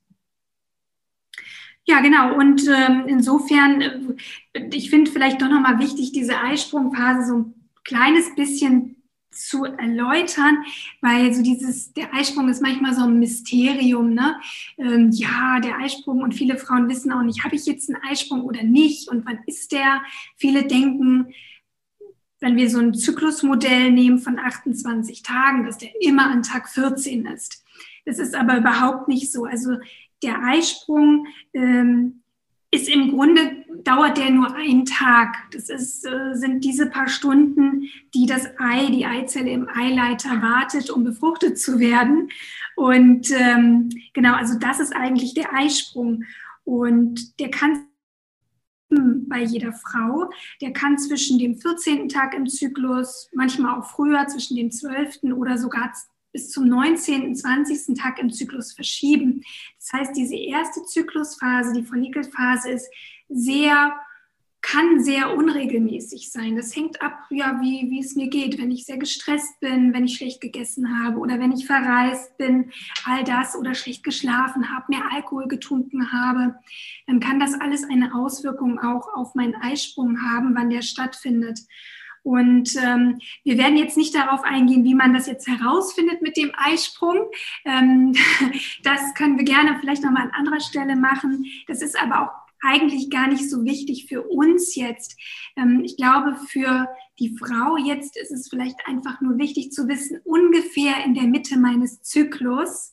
[SPEAKER 2] Ja, genau. Und ähm, insofern, äh, ich finde vielleicht doch nochmal wichtig, diese Eisprungphase so ein kleines bisschen zu erläutern, weil so dieses, der Eisprung ist manchmal so ein Mysterium, ne? Ähm, ja, der Eisprung und viele Frauen wissen auch nicht, habe ich jetzt einen Eisprung oder nicht und wann ist der? Viele denken, wenn wir so ein Zyklusmodell nehmen von 28 Tagen, dass der immer an Tag 14 ist. Das ist aber überhaupt nicht so. Also der Eisprung ähm, ist im Grunde, dauert der nur einen Tag. Das ist, äh, sind diese paar Stunden, die das Ei, die Eizelle im Eileiter wartet, um befruchtet zu werden. Und ähm, genau, also das ist eigentlich der Eisprung. Und der kann bei jeder Frau. Der kann zwischen dem 14. Tag im Zyklus, manchmal auch früher, zwischen dem 12. oder sogar bis zum 19., 20. Tag im Zyklus verschieben. Das heißt, diese erste Zyklusphase, die Follikelphase, ist sehr kann sehr unregelmäßig sein. Das hängt ab, ja, wie, wie es mir geht. Wenn ich sehr gestresst bin, wenn ich schlecht gegessen habe oder wenn ich verreist bin, all das oder schlecht geschlafen habe, mehr Alkohol getrunken habe, dann kann das alles eine Auswirkung auch auf meinen Eisprung haben, wann der stattfindet. Und ähm, wir werden jetzt nicht darauf eingehen, wie man das jetzt herausfindet mit dem Eisprung. Ähm, das können wir gerne vielleicht nochmal an anderer Stelle machen. Das ist aber auch eigentlich gar nicht so wichtig für uns jetzt. Ähm, ich glaube, für die Frau jetzt ist es vielleicht einfach nur wichtig zu wissen, ungefähr in der Mitte meines Zyklus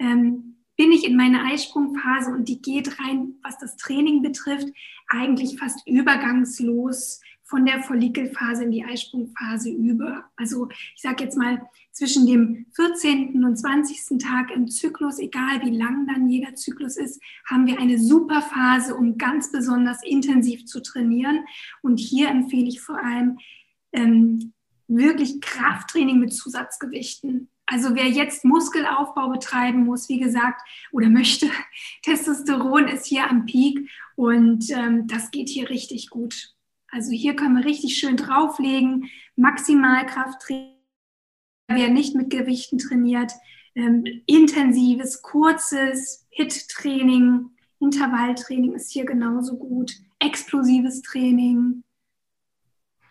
[SPEAKER 2] ähm, bin ich in meiner Eisprungphase und die geht rein, was das Training betrifft, eigentlich fast übergangslos von der Follikelphase in die Eisprungphase über. Also ich sage jetzt mal zwischen dem 14. und 20. Tag im Zyklus, egal wie lang dann jeder Zyklus ist, haben wir eine super Phase, um ganz besonders intensiv zu trainieren. Und hier empfehle ich vor allem ähm, wirklich Krafttraining mit Zusatzgewichten. Also wer jetzt Muskelaufbau betreiben muss, wie gesagt, oder möchte, Testosteron ist hier am Peak und ähm, das geht hier richtig gut. Also hier können wir richtig schön drauflegen, Maximalkrafttraining, wer nicht mit Gewichten trainiert, ähm, intensives, kurzes HIT-Training, Intervalltraining ist hier genauso gut, explosives Training,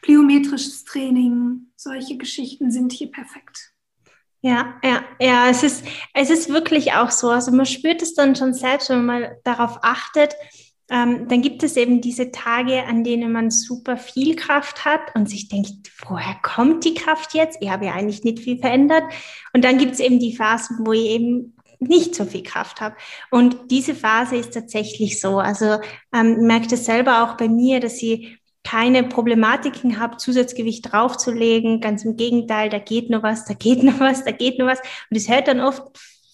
[SPEAKER 2] plyometrisches Training, solche Geschichten sind hier perfekt.
[SPEAKER 1] Ja, ja, ja, es ist, es ist wirklich auch so. Also man spürt es dann schon selbst, wenn man darauf achtet, ähm, dann gibt es eben diese Tage, an denen man super viel Kraft hat und sich denkt, woher kommt die Kraft jetzt? Ich habe ja eigentlich nicht viel verändert. Und dann gibt es eben die Phasen, wo ich eben nicht so viel Kraft habe. Und diese Phase ist tatsächlich so. Also ähm, merkt es selber auch bei mir, dass ich keine Problematiken habe, Zusatzgewicht draufzulegen. Ganz im Gegenteil, da geht nur was, da geht nur was, da geht nur was. Und es hört dann oft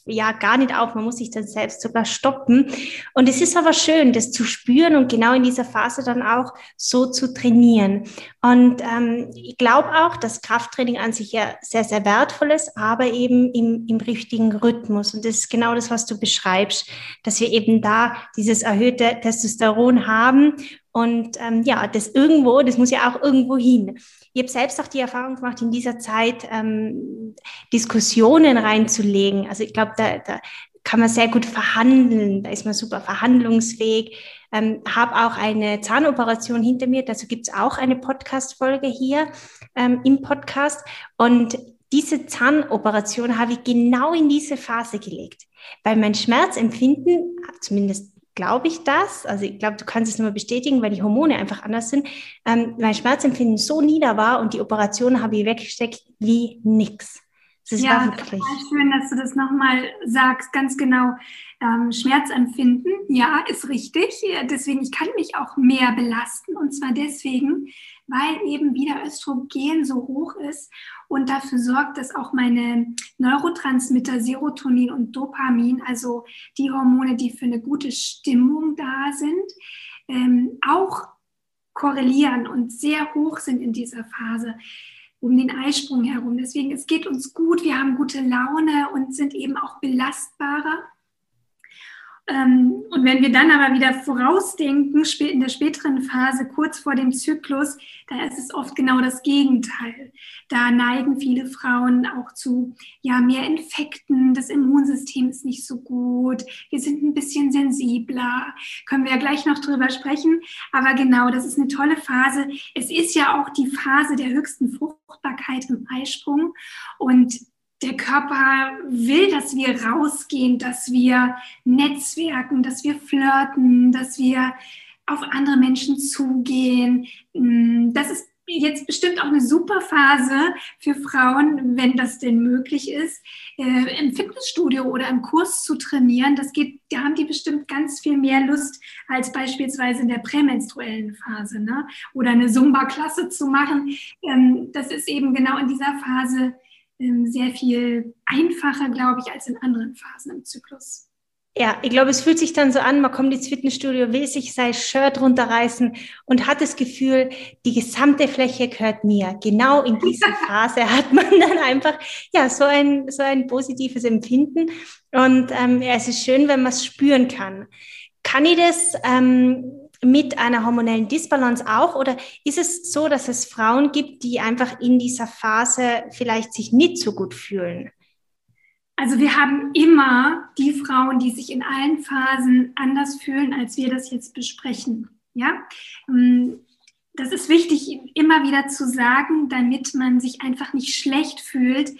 [SPEAKER 1] ja gar nicht auf. Man muss sich dann selbst sogar stoppen. Und es ist aber schön, das zu spüren und genau in dieser Phase dann auch so zu trainieren. Und ähm, ich glaube auch, dass Krafttraining an sich ja sehr, sehr wertvoll ist, aber eben im, im richtigen Rhythmus. Und das ist genau das, was du beschreibst, dass wir eben da dieses erhöhte Testosteron haben. Und ähm, ja, das irgendwo, das muss ja auch irgendwo hin. Ich habe selbst auch die Erfahrung gemacht, in dieser Zeit ähm, Diskussionen reinzulegen. Also ich glaube, da, da kann man sehr gut verhandeln. Da ist man super verhandlungsfähig. Ähm, habe auch eine Zahnoperation hinter mir. Dazu gibt es auch eine Podcast-Folge hier ähm, im Podcast. Und diese Zahnoperation habe ich genau in diese Phase gelegt, weil mein Schmerzempfinden, zumindest glaube ich das. Also ich glaube, du kannst es nur bestätigen, weil die Hormone einfach anders sind. Ähm, mein Schmerzempfinden so nieder war und die Operation habe ich weggesteckt wie nix.
[SPEAKER 2] Das ja, war wirklich. schön, dass du das nochmal sagst, ganz genau. Ähm, Schmerzempfinden, ja, ist richtig. Deswegen, ich kann mich auch mehr belasten. Und zwar deswegen, weil eben wieder Östrogen so hoch ist und dafür sorgt, dass auch meine Neurotransmitter Serotonin und Dopamin, also die Hormone, die für eine gute Stimmung da sind, ähm, auch korrelieren und sehr hoch sind in dieser Phase um den Eisprung herum. Deswegen, es geht uns gut, wir haben gute Laune und sind eben auch belastbarer. Ähm, und wenn wir dann aber wieder vorausdenken, in der späteren Phase, kurz vor dem Zyklus, da ist es oft genau das Gegenteil. Da neigen viele Frauen auch zu ja, mehr Infekten, das Immunsystem ist nicht so gut, wir sind ein bisschen sensibler, können wir ja gleich noch drüber sprechen. Aber genau, das ist eine tolle Phase. Es ist ja auch die Phase der höchsten Fruchtbarkeit im Eisprung. Und der Körper will, dass wir rausgehen, dass wir netzwerken, dass wir flirten, dass wir auf andere Menschen zugehen. Mm, das ist jetzt bestimmt auch eine super Phase für Frauen, wenn das denn möglich ist, äh, im Fitnessstudio oder im Kurs zu trainieren. Das geht, da haben die bestimmt ganz viel mehr Lust als beispielsweise in der prämenstruellen Phase, ne? Oder eine Zumba-Klasse zu machen. Ähm, das ist eben genau in dieser Phase sehr viel einfacher, glaube ich, als in anderen Phasen im Zyklus.
[SPEAKER 1] Ja, ich glaube, es fühlt sich dann so an, man kommt ins Fitnessstudio, will sich sein Shirt runterreißen und hat das Gefühl, die gesamte Fläche gehört mir. Genau in dieser Phase hat man dann einfach ja so ein, so ein positives Empfinden. Und ähm, ja, es ist schön, wenn man es spüren kann. Kann ich das ähm, mit einer hormonellen Disbalance auch? Oder ist es so, dass es Frauen gibt, die einfach in dieser Phase vielleicht sich nicht so gut fühlen?
[SPEAKER 2] Also wir haben immer die Frauen, die sich in allen Phasen anders fühlen, als wir das jetzt besprechen. Ja, ähm, das ist wichtig, immer wieder zu sagen, damit man sich einfach nicht schlecht fühlt.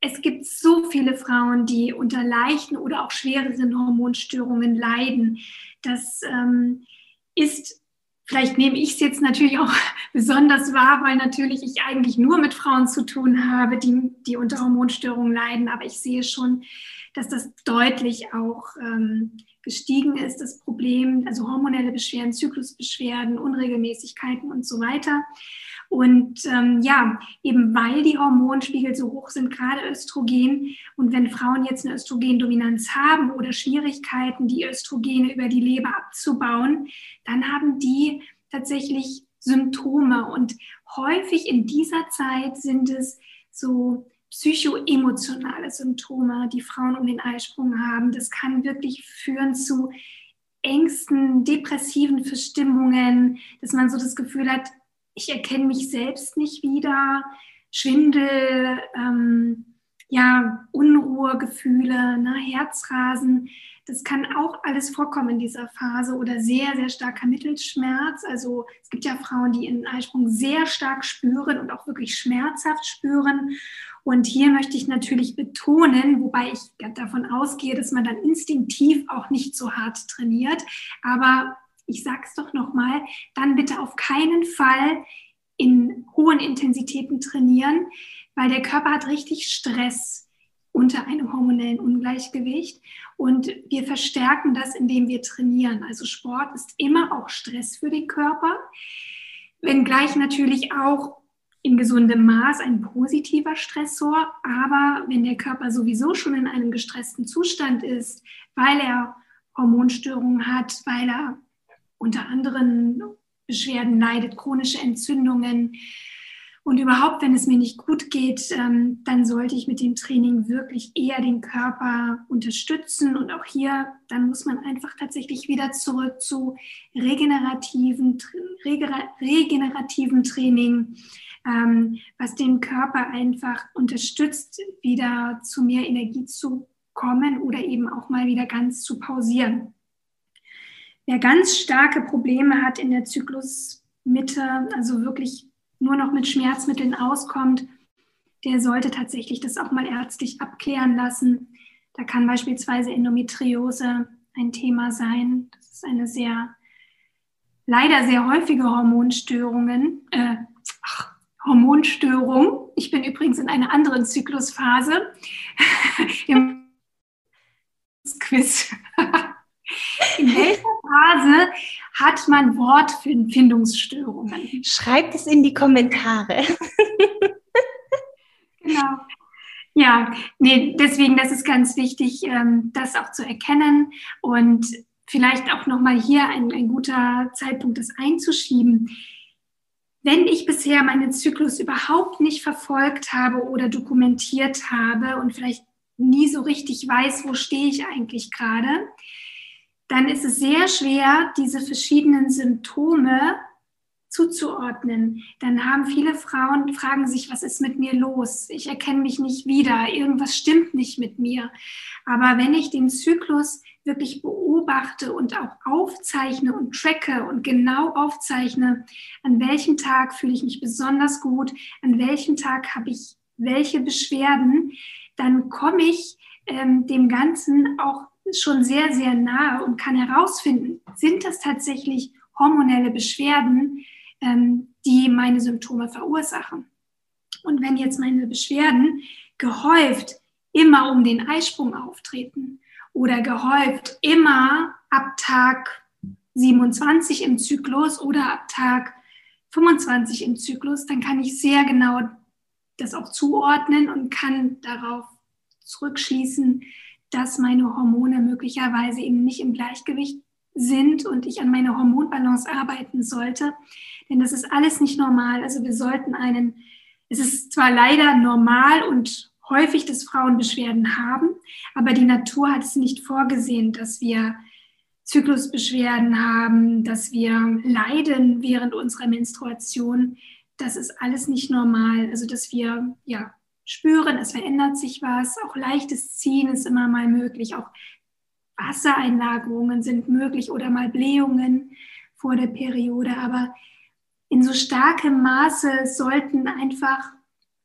[SPEAKER 2] Es gibt so viele Frauen, die unter leichten oder auch schwereren Hormonstörungen leiden. Das ähm, ist, vielleicht nehme ich es jetzt natürlich auch besonders wahr, weil natürlich ich eigentlich nur mit Frauen zu tun habe, die, die unter Hormonstörungen leiden, aber ich sehe schon, dass das deutlich auch ähm, gestiegen ist, das Problem, also hormonelle Beschwerden, Zyklusbeschwerden, Unregelmäßigkeiten und so weiter. Und ähm, ja, eben weil die Hormonspiegel so hoch sind, gerade Östrogen. Und wenn Frauen jetzt eine Östrogendominanz haben oder Schwierigkeiten, die Östrogene über die Leber abzubauen, dann haben die tatsächlich Symptome. Und häufig in dieser Zeit sind es so psychoemotionale Symptome, die Frauen um den Eisprung haben. Das kann wirklich führen zu Ängsten, depressiven Verstimmungen, dass man so das Gefühl hat, ich erkenne mich selbst nicht wieder, Schwindel, ähm, ja, Unruhegefühle, ne, Herzrasen. Das kann auch alles vorkommen in dieser Phase oder sehr, sehr starker Mittelschmerz. Also es gibt ja Frauen, die ihren Eisprung sehr stark spüren und auch wirklich schmerzhaft spüren. Und hier möchte ich natürlich betonen, wobei ich davon ausgehe, dass man dann instinktiv auch nicht so hart trainiert, aber ich sage es doch nochmal, dann bitte auf keinen Fall in hohen Intensitäten trainieren, weil der Körper hat richtig Stress unter einem hormonellen Ungleichgewicht und wir verstärken das, indem wir trainieren. Also Sport ist immer auch Stress für den Körper, wenngleich natürlich auch in gesundem Maß ein positiver Stressor, aber wenn der Körper sowieso schon in einem gestressten Zustand ist, weil er Hormonstörungen hat, weil er unter anderen Beschwerden leidet, chronische Entzündungen. Und überhaupt, wenn es mir nicht gut geht, ähm, dann sollte ich mit dem Training wirklich eher den Körper unterstützen. Und auch hier, dann muss man einfach tatsächlich wieder zurück zu regenerativen, regenerativen Training, ähm, was den Körper einfach unterstützt, wieder zu mehr Energie zu kommen oder eben auch mal wieder ganz zu pausieren. Wer ganz starke Probleme hat in der Zyklusmitte, also wirklich nur noch mit Schmerzmitteln auskommt, der sollte tatsächlich das auch mal ärztlich abklären lassen. Da kann beispielsweise Endometriose ein Thema sein. Das ist eine sehr, leider sehr häufige Hormonstörung, äh, ach, Hormonstörung. Ich bin übrigens in einer anderen Zyklusphase im Quiz. In welcher Phase hat man Wortfindungsstörungen?
[SPEAKER 1] Schreibt es in die Kommentare.
[SPEAKER 2] genau. Ja, nee, deswegen, das ist ganz wichtig, ähm, das auch zu erkennen und vielleicht auch nochmal hier ein, ein guter Zeitpunkt, das einzuschieben. Wenn ich bisher meinen Zyklus überhaupt nicht verfolgt habe oder dokumentiert habe und vielleicht nie so richtig weiß, wo stehe ich eigentlich gerade, dann ist es sehr schwer, diese verschiedenen Symptome zuzuordnen. Dann haben viele Frauen, fragen sich, was ist mit mir los? Ich erkenne mich nicht wieder, irgendwas stimmt nicht mit mir. Aber wenn ich den Zyklus wirklich beobachte und auch aufzeichne und tracke und genau aufzeichne, an welchem Tag fühle ich mich besonders gut, an welchem Tag habe ich welche Beschwerden, dann komme ich ähm, dem Ganzen auch schon sehr, sehr nahe und kann herausfinden, sind das tatsächlich hormonelle Beschwerden, ähm, die meine Symptome verursachen. Und wenn jetzt meine Beschwerden gehäuft immer um den Eisprung auftreten oder gehäuft immer ab Tag 27 im Zyklus oder ab Tag 25 im Zyklus, dann kann ich sehr genau das auch zuordnen und kann darauf zurückschließen, dass meine Hormone möglicherweise eben nicht im Gleichgewicht sind und ich an meiner Hormonbalance arbeiten sollte. Denn das ist alles nicht normal. Also wir sollten einen, es ist zwar leider normal und häufig, dass Frauen Beschwerden haben, aber die Natur hat es nicht vorgesehen, dass wir Zyklusbeschwerden haben, dass wir leiden während unserer Menstruation. Das ist alles nicht normal. Also dass wir ja spüren, es verändert sich was, auch leichtes Ziehen ist immer mal möglich, auch Wassereinlagerungen sind möglich oder mal Blähungen vor der Periode, aber in so starkem Maße sollten einfach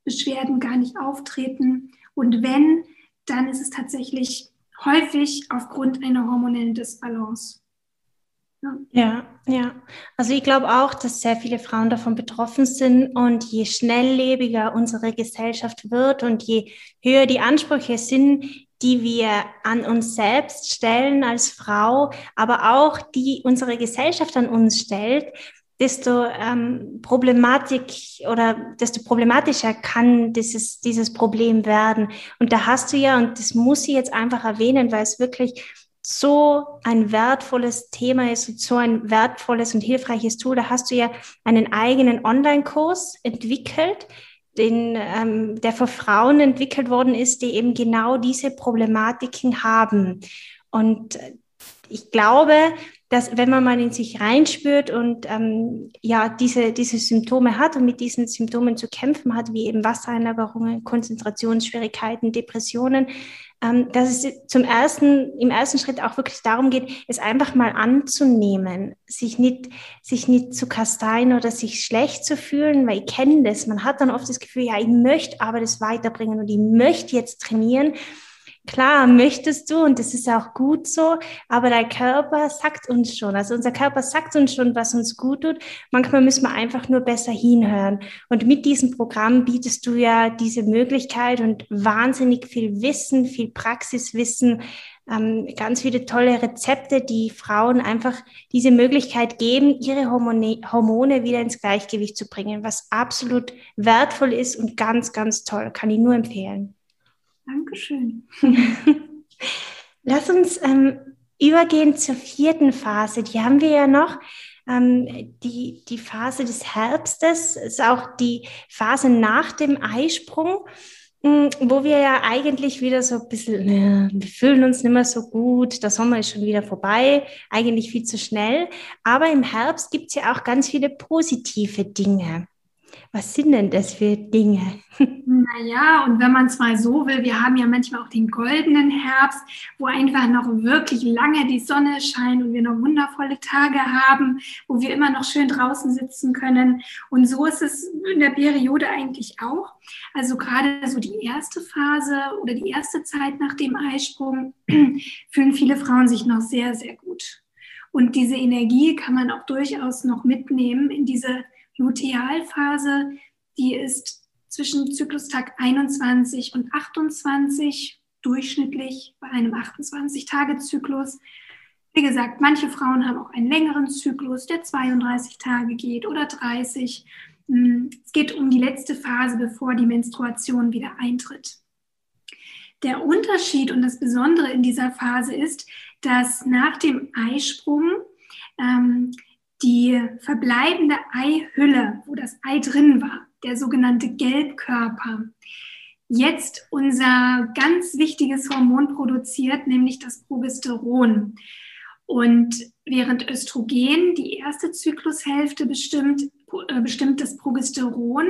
[SPEAKER 2] Beschwerden gar nicht auftreten. Und wenn, dann ist es tatsächlich häufig aufgrund einer hormonellen Disbalance.
[SPEAKER 1] Ja. ja. Also ich glaube auch, dass sehr viele Frauen davon betroffen sind und je schnelllebiger unsere Gesellschaft wird und je höher die Ansprüche sind, die wir an uns selbst stellen als Frau, aber auch die unsere Gesellschaft an uns stellt, desto ähm, Problematik oder desto problematischer kann dieses, dieses Problem werden. Und da hast du ja, und das muss ich jetzt einfach erwähnen, weil es wirklich so ein wertvolles Thema ist und so ein wertvolles und hilfreiches Tool. Da hast du ja einen eigenen Online-Kurs entwickelt, den, ähm, der für Frauen entwickelt worden ist, die eben genau diese Problematiken haben. Und ich glaube, dass wenn man mal in sich reinspürt und ähm, ja diese, diese Symptome hat und mit diesen Symptomen zu kämpfen hat, wie eben Wassereinlagerungen, Konzentrationsschwierigkeiten, Depressionen, dass es zum ersten, im ersten Schritt auch wirklich darum geht, es einfach mal anzunehmen, sich nicht, sich nicht zu kasteien oder sich schlecht zu fühlen, weil ich kenne das. Man hat dann oft das Gefühl, ja, ich möchte aber das weiterbringen und ich möchte jetzt trainieren. Klar, möchtest du und das ist auch gut so, aber der Körper sagt uns schon, also unser Körper sagt uns schon, was uns gut tut. Manchmal müssen wir einfach nur besser hinhören. Und mit diesem Programm bietest du ja diese Möglichkeit und wahnsinnig viel Wissen, viel Praxiswissen, ähm, ganz viele tolle Rezepte, die Frauen einfach diese Möglichkeit geben, ihre Hormone, Hormone wieder ins Gleichgewicht zu bringen, was absolut wertvoll ist und ganz, ganz toll. Kann ich nur empfehlen.
[SPEAKER 2] Dankeschön.
[SPEAKER 1] Lass uns ähm, übergehen zur vierten Phase. Die haben wir ja noch. Ähm, die, die Phase des Herbstes ist auch die Phase nach dem Eisprung, hm, wo wir ja eigentlich wieder so ein bisschen, wir fühlen uns nicht mehr so gut, der Sommer ist schon wieder vorbei, eigentlich viel zu schnell. Aber im Herbst gibt es ja auch ganz viele positive Dinge. Was sind denn das für Dinge?
[SPEAKER 2] Naja, und wenn man es mal so will, wir haben ja manchmal auch den goldenen Herbst, wo einfach noch wirklich lange die Sonne scheint und wir noch wundervolle Tage haben, wo wir immer noch schön draußen sitzen können. Und so ist es in der Periode eigentlich auch. Also gerade so die erste Phase oder die erste Zeit nach dem Eisprung fühlen viele Frauen sich noch sehr, sehr gut. Und diese Energie kann man auch durchaus noch mitnehmen in diese Lutealphase, die ist zwischen Zyklustag 21 und 28 durchschnittlich bei einem 28-Tage-Zyklus. Wie gesagt, manche Frauen haben auch einen längeren Zyklus, der 32 Tage geht oder 30. Hm, es geht um die letzte Phase, bevor die Menstruation wieder eintritt. Der Unterschied und das Besondere in dieser Phase ist, dass nach dem Eisprung ähm, die verbleibende Eihülle, wo das Ei drin war, der sogenannte Gelbkörper, jetzt unser ganz wichtiges Hormon produziert, nämlich das Progesteron. Und während Östrogen die erste Zyklushälfte bestimmt, äh, bestimmt das Progesteron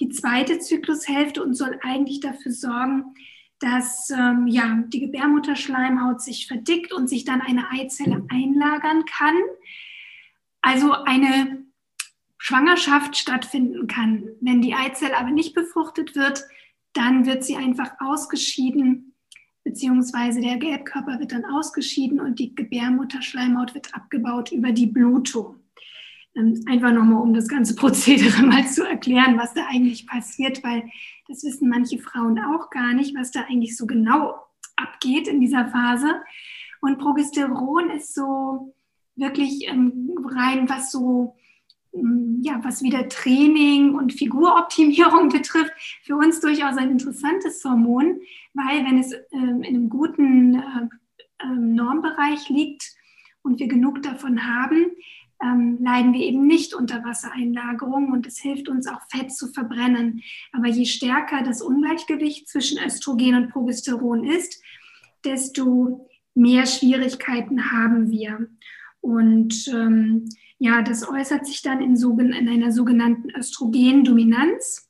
[SPEAKER 2] die zweite Zyklushälfte und soll eigentlich dafür sorgen, dass ähm, ja, die Gebärmutterschleimhaut sich verdickt und sich dann eine Eizelle einlagern kann. Also eine Schwangerschaft stattfinden kann. Wenn die Eizelle aber nicht befruchtet wird, dann wird sie einfach ausgeschieden, beziehungsweise der Gelbkörper wird dann ausgeschieden und die Gebärmutterschleimhaut wird abgebaut über die Blutung. Ähm, einfach nochmal, um das ganze Prozedere mal zu erklären, was da eigentlich passiert, weil das wissen manche Frauen auch gar nicht, was da eigentlich so genau abgeht in dieser Phase. Und Progesteron ist so wirklich ähm, rein, was so ähm, ja, was wieder Training und Figuroptimierung betrifft, für uns durchaus ein interessantes Hormon, weil wenn es ähm, in einem guten äh, äh, Normbereich liegt und wir genug davon haben, ähm, leiden wir eben nicht unter Wassereinlagerung und es hilft uns auch Fett zu verbrennen. Aber je stärker das Ungleichgewicht zwischen Östrogen und Progesteron ist, desto mehr Schwierigkeiten haben wir. Und ähm, ja, das äußert sich dann in, in einer sogenannten Östrogendominanz.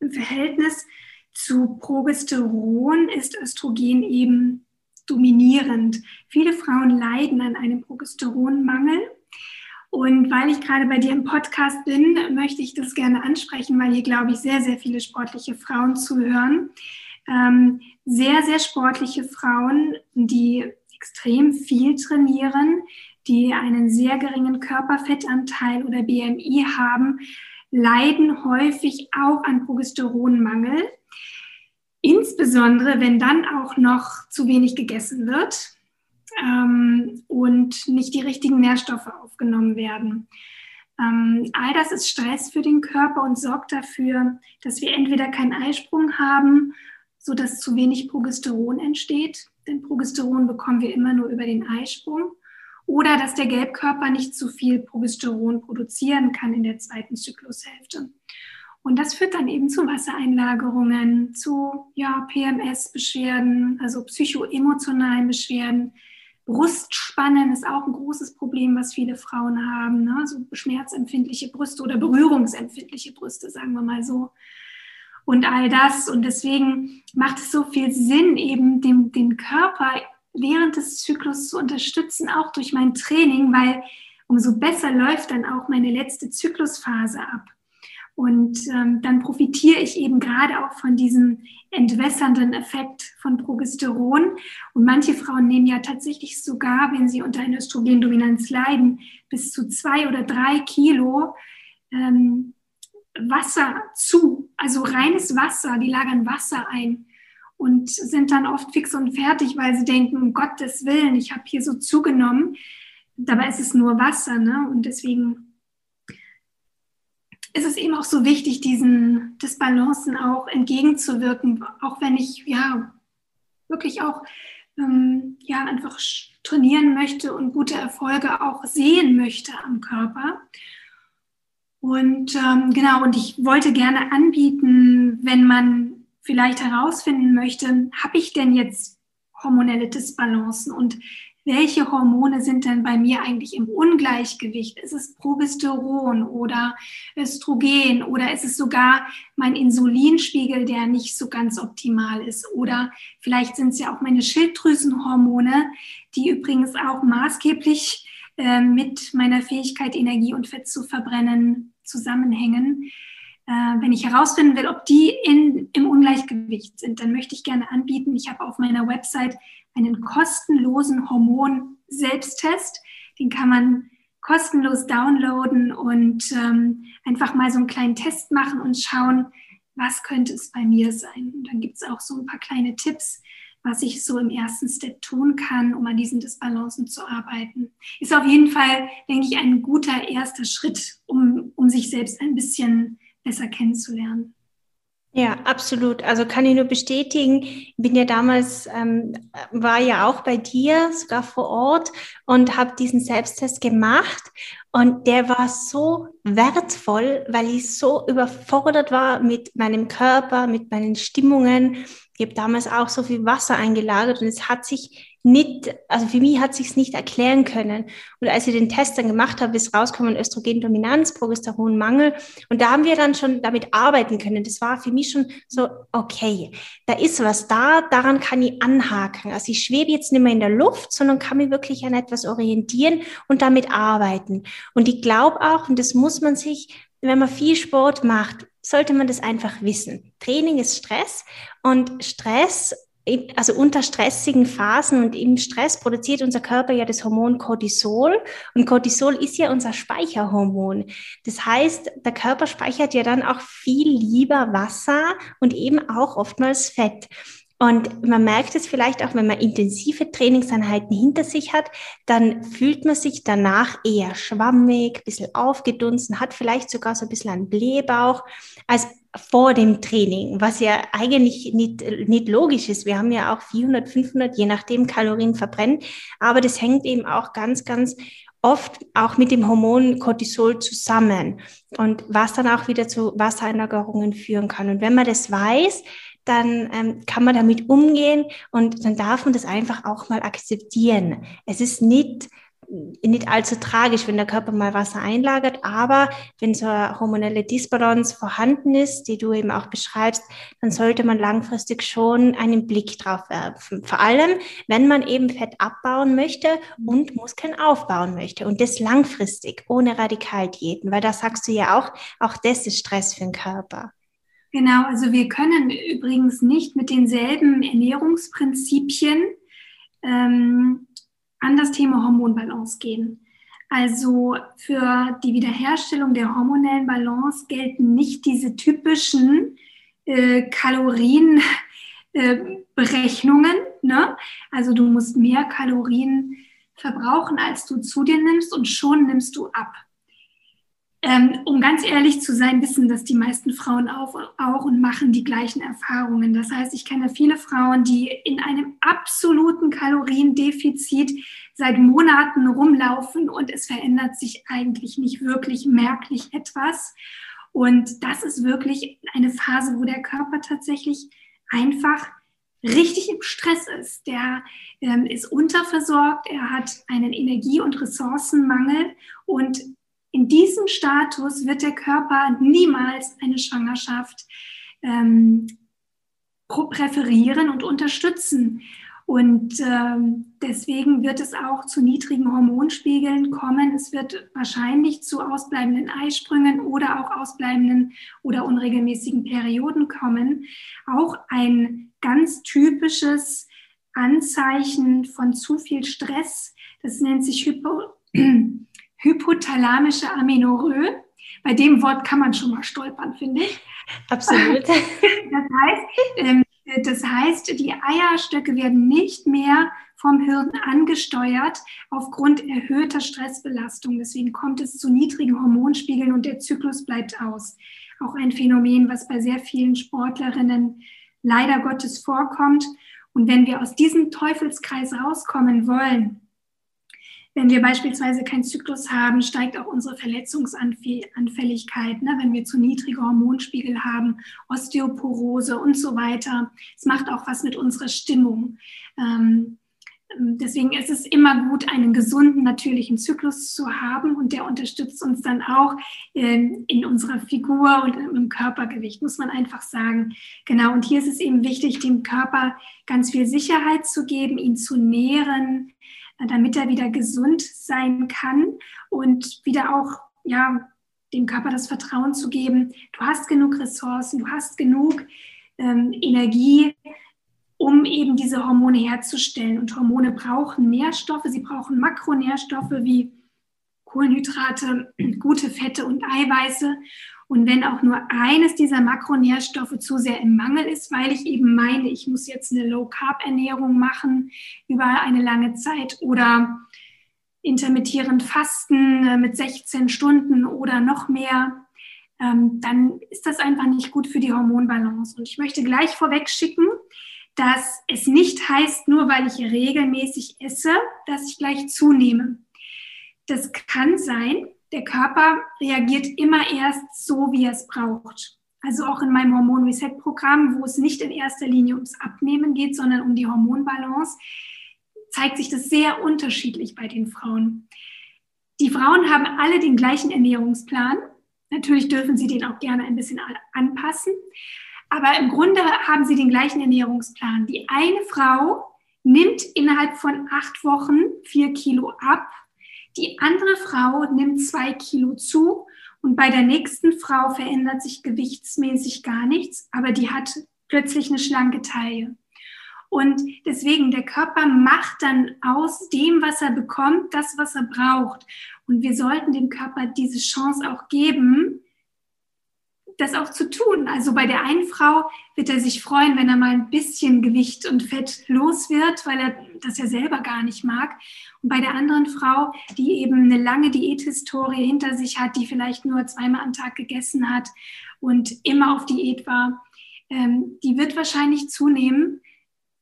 [SPEAKER 2] Im Verhältnis zu Progesteron ist Östrogen eben dominierend. Viele Frauen leiden an einem Progesteronmangel und weil ich gerade bei dir im Podcast bin, möchte ich das gerne ansprechen, weil hier, glaube ich, sehr, sehr viele sportliche Frauen zuhören. Ähm, sehr, sehr sportliche Frauen, die extrem viel trainieren, die einen sehr geringen Körperfettanteil oder BMI haben, leiden häufig auch an Progesteronmangel. Insbesondere, wenn dann auch noch zu wenig gegessen wird ähm, und nicht die richtigen Nährstoffe aufgenommen werden. Ähm, all das ist Stress für den Körper und sorgt dafür, dass wir entweder keinen Eisprung haben, sodass zu wenig Progesteron entsteht, denn Progesteron bekommen wir immer nur über den Eisprung, oder dass der Gelbkörper nicht zu viel Progesteron produzieren kann in der zweiten Zyklushälfte. Und das führt dann eben zu Wassereinlagerungen, zu ja, PMS-Beschwerden, also psychoemotionalen Beschwerden, Brustspannen ist auch ein großes Problem, was viele Frauen haben. Ne? So schmerzempfindliche Brüste oder berührungsempfindliche Brüste, sagen wir mal so. Und all das. Und deswegen macht es so viel Sinn, eben dem, den Körper während des Zyklus zu unterstützen, auch durch mein Training, weil umso besser läuft dann auch meine letzte Zyklusphase ab. Und ähm, dann profitiere ich eben gerade auch von diesem entwässernden Effekt von Progesteron. Und manche Frauen nehmen ja tatsächlich sogar, wenn sie unter einer Östrogendominanz leiden, bis zu zwei oder drei Kilo ähm, Wasser zu, also reines Wasser, die lagern Wasser ein und sind dann oft fix und fertig, weil sie denken, um Gottes Willen, ich habe hier so zugenommen. Dabei ist es nur Wasser, ne? Und deswegen ist es eben auch so wichtig, diesen Disbalancen auch entgegenzuwirken, auch wenn ich ja wirklich auch ähm, ja einfach trainieren möchte und gute Erfolge auch sehen möchte am Körper. Und ähm, genau, und ich wollte gerne anbieten, wenn man vielleicht herausfinden möchte, habe ich denn jetzt hormonelle Disbalancen und welche Hormone sind denn bei mir eigentlich im Ungleichgewicht? Ist es Progesteron oder Östrogen oder ist es sogar mein Insulinspiegel, der nicht so ganz optimal ist? Oder vielleicht sind es ja auch meine Schilddrüsenhormone, die übrigens auch maßgeblich äh, mit meiner Fähigkeit, Energie und Fett zu verbrennen, zusammenhängen. Äh, wenn ich herausfinden will, ob die in, im Ungleichgewicht sind, dann möchte ich gerne anbieten. Ich habe auf meiner Website einen kostenlosen Hormon-Selbsttest. Den kann man kostenlos downloaden und ähm, einfach mal so einen kleinen Test machen und schauen, was könnte es bei mir sein. Und dann gibt es auch so ein paar kleine Tipps, was ich so im ersten Step tun kann, um an diesen Disbalancen zu arbeiten. Ist auf jeden Fall, denke ich, ein guter erster Schritt, um, um sich selbst ein bisschen besser kennenzulernen.
[SPEAKER 1] Ja, absolut. Also kann ich nur bestätigen. Ich bin ja damals, ähm, war ja auch bei dir, sogar vor Ort und habe diesen Selbsttest gemacht. Und der war so wertvoll, weil ich so überfordert war mit meinem Körper, mit meinen Stimmungen. Ich habe damals auch so viel Wasser eingelagert und es hat sich nicht, also für mich hat sich's nicht erklären können. Und als ich den Test dann gemacht habe, ist rausgekommen Östrogendominanz, Progesteronmangel. Und da haben wir dann schon damit arbeiten können. Das war für mich schon so, okay, da ist was da, daran kann ich anhaken. Also ich schwebe jetzt nicht mehr in der Luft, sondern kann mich wirklich an etwas orientieren und damit arbeiten. Und ich glaube auch, und das muss man sich, wenn man viel Sport macht, sollte man das einfach wissen. Training ist Stress und Stress also unter stressigen Phasen und im Stress produziert unser Körper ja das Hormon Cortisol und Cortisol ist ja unser Speicherhormon. Das heißt, der Körper speichert ja dann auch viel lieber Wasser und eben auch oftmals Fett. Und man merkt es vielleicht auch, wenn man intensive Trainingseinheiten hinter sich hat, dann fühlt man sich danach eher schwammig, ein bisschen aufgedunsen, hat vielleicht sogar so ein bisschen einen Blähbauch, als vor dem Training, was ja eigentlich nicht, nicht logisch ist. Wir haben ja auch 400, 500, je nachdem Kalorien verbrennen, aber das hängt eben auch ganz, ganz oft auch mit dem Hormon Cortisol zusammen und was dann auch wieder zu Wassereinlagerungen führen kann. Und wenn man das weiß, dann ähm, kann man damit umgehen und dann darf man das einfach auch mal akzeptieren. Es ist nicht nicht allzu tragisch, wenn der Körper mal Wasser einlagert, aber wenn so eine hormonelle Disbalance vorhanden ist, die du eben auch beschreibst, dann sollte man langfristig schon einen Blick drauf werfen. Vor allem, wenn man eben Fett abbauen möchte und Muskeln aufbauen möchte und das langfristig, ohne Radikaldiäten, weil da sagst du ja auch, auch das ist Stress für den Körper.
[SPEAKER 2] Genau, also wir können übrigens nicht mit denselben Ernährungsprinzipien ähm, an das Thema Hormonbalance gehen. Also für die Wiederherstellung der hormonellen Balance gelten nicht diese typischen äh, Kalorienberechnungen. Äh, ne? Also du musst mehr Kalorien verbrauchen, als du zu dir nimmst und schon nimmst du ab. Ähm, um ganz ehrlich zu sein, wissen das die meisten Frauen auch, auch und machen die gleichen Erfahrungen. Das heißt, ich kenne viele Frauen, die in einem absoluten Kaloriendefizit seit Monaten rumlaufen und es verändert sich eigentlich nicht wirklich merklich etwas. Und das ist wirklich eine Phase, wo der Körper tatsächlich einfach richtig im Stress ist. Der ähm, ist unterversorgt, er hat einen Energie- und Ressourcenmangel und in diesem Status wird der Körper niemals eine Schwangerschaft ähm, präferieren und unterstützen. Und ähm, deswegen wird es auch zu niedrigen Hormonspiegeln kommen. Es wird wahrscheinlich zu ausbleibenden Eisprüngen oder auch ausbleibenden oder unregelmäßigen Perioden kommen. Auch ein ganz typisches Anzeichen von zu viel Stress. Das nennt sich Hypo hypothalamische Amenorrhoe. Bei dem Wort kann man schon mal stolpern, finde ich.
[SPEAKER 1] Absolut.
[SPEAKER 2] Das heißt, ähm, das heißt, die Eierstöcke werden nicht mehr vom Hirn angesteuert aufgrund erhöhter Stressbelastung. Deswegen kommt es zu niedrigen Hormonspiegeln und der Zyklus bleibt aus. Auch ein Phänomen, was bei sehr vielen Sportlerinnen leider Gottes vorkommt. Und wenn wir aus diesem Teufelskreis rauskommen wollen, wenn wir beispielsweise keinen Zyklus haben, steigt auch unsere Verletzungsanfälligkeit. Ne? Wenn wir zu niedrige Hormonspiegel haben, Osteoporose und so weiter. Es macht auch was mit unserer Stimmung. Ähm, deswegen ist es immer gut, einen gesunden, natürlichen Zyklus zu haben und der unterstützt uns dann auch ähm, in unserer Figur und im Körpergewicht, muss man einfach sagen. Genau, und hier ist es eben wichtig, dem Körper ganz viel Sicherheit zu geben, ihn zu nähren, damit er wieder gesund sein kann und wieder auch, ja, dem Körper das Vertrauen zu geben, du hast genug Ressourcen, du hast genug ähm, Energie, um eben diese Hormone herzustellen. Und Hormone brauchen Nährstoffe, sie brauchen Makronährstoffe wie Kohlenhydrate, gute Fette und Eiweiße. Und wenn auch nur eines dieser Makronährstoffe zu sehr im Mangel ist, weil ich eben meine, ich muss jetzt eine Low-Carb-Ernährung machen über eine lange Zeit oder intermittierend fasten äh, mit 16 Stunden oder noch mehr, ähm, dann ist das einfach nicht gut für die Hormonbalance. Und ich möchte gleich vorweg schicken, dass es nicht heißt, nur weil ich regelmäßig esse, dass ich gleich zunehme. Das kann sein, der Körper reagiert immer erst so, wie er es braucht. Also auch in meinem Hormon-Reset-Programm, wo es nicht in erster Linie ums Abnehmen geht, sondern um die Hormonbalance, zeigt sich das sehr unterschiedlich bei den Frauen. Die Frauen haben alle den gleichen Ernährungsplan. Natürlich dürfen sie den auch gerne ein bisschen anpassen. Aber im Grunde haben sie den gleichen Ernährungsplan. Die eine Frau nimmt innerhalb von acht Wochen vier Kilo ab. Die andere Frau nimmt zwei Kilo zu. Und bei der nächsten Frau verändert sich gewichtsmäßig gar nichts, aber die hat plötzlich eine schlanke Taille. Und deswegen, der Körper macht dann aus dem, was er bekommt, das, was er braucht. Und wir sollten dem Körper diese Chance auch geben, das auch zu tun. Also bei der einen Frau wird er sich freuen, wenn er mal ein bisschen Gewicht und Fett los wird, weil er das ja selber gar nicht mag. Und bei der anderen Frau, die eben eine lange Diäthistorie hinter sich hat, die vielleicht nur zweimal am Tag gegessen hat und immer auf Diät war, ähm, die wird wahrscheinlich zunehmen,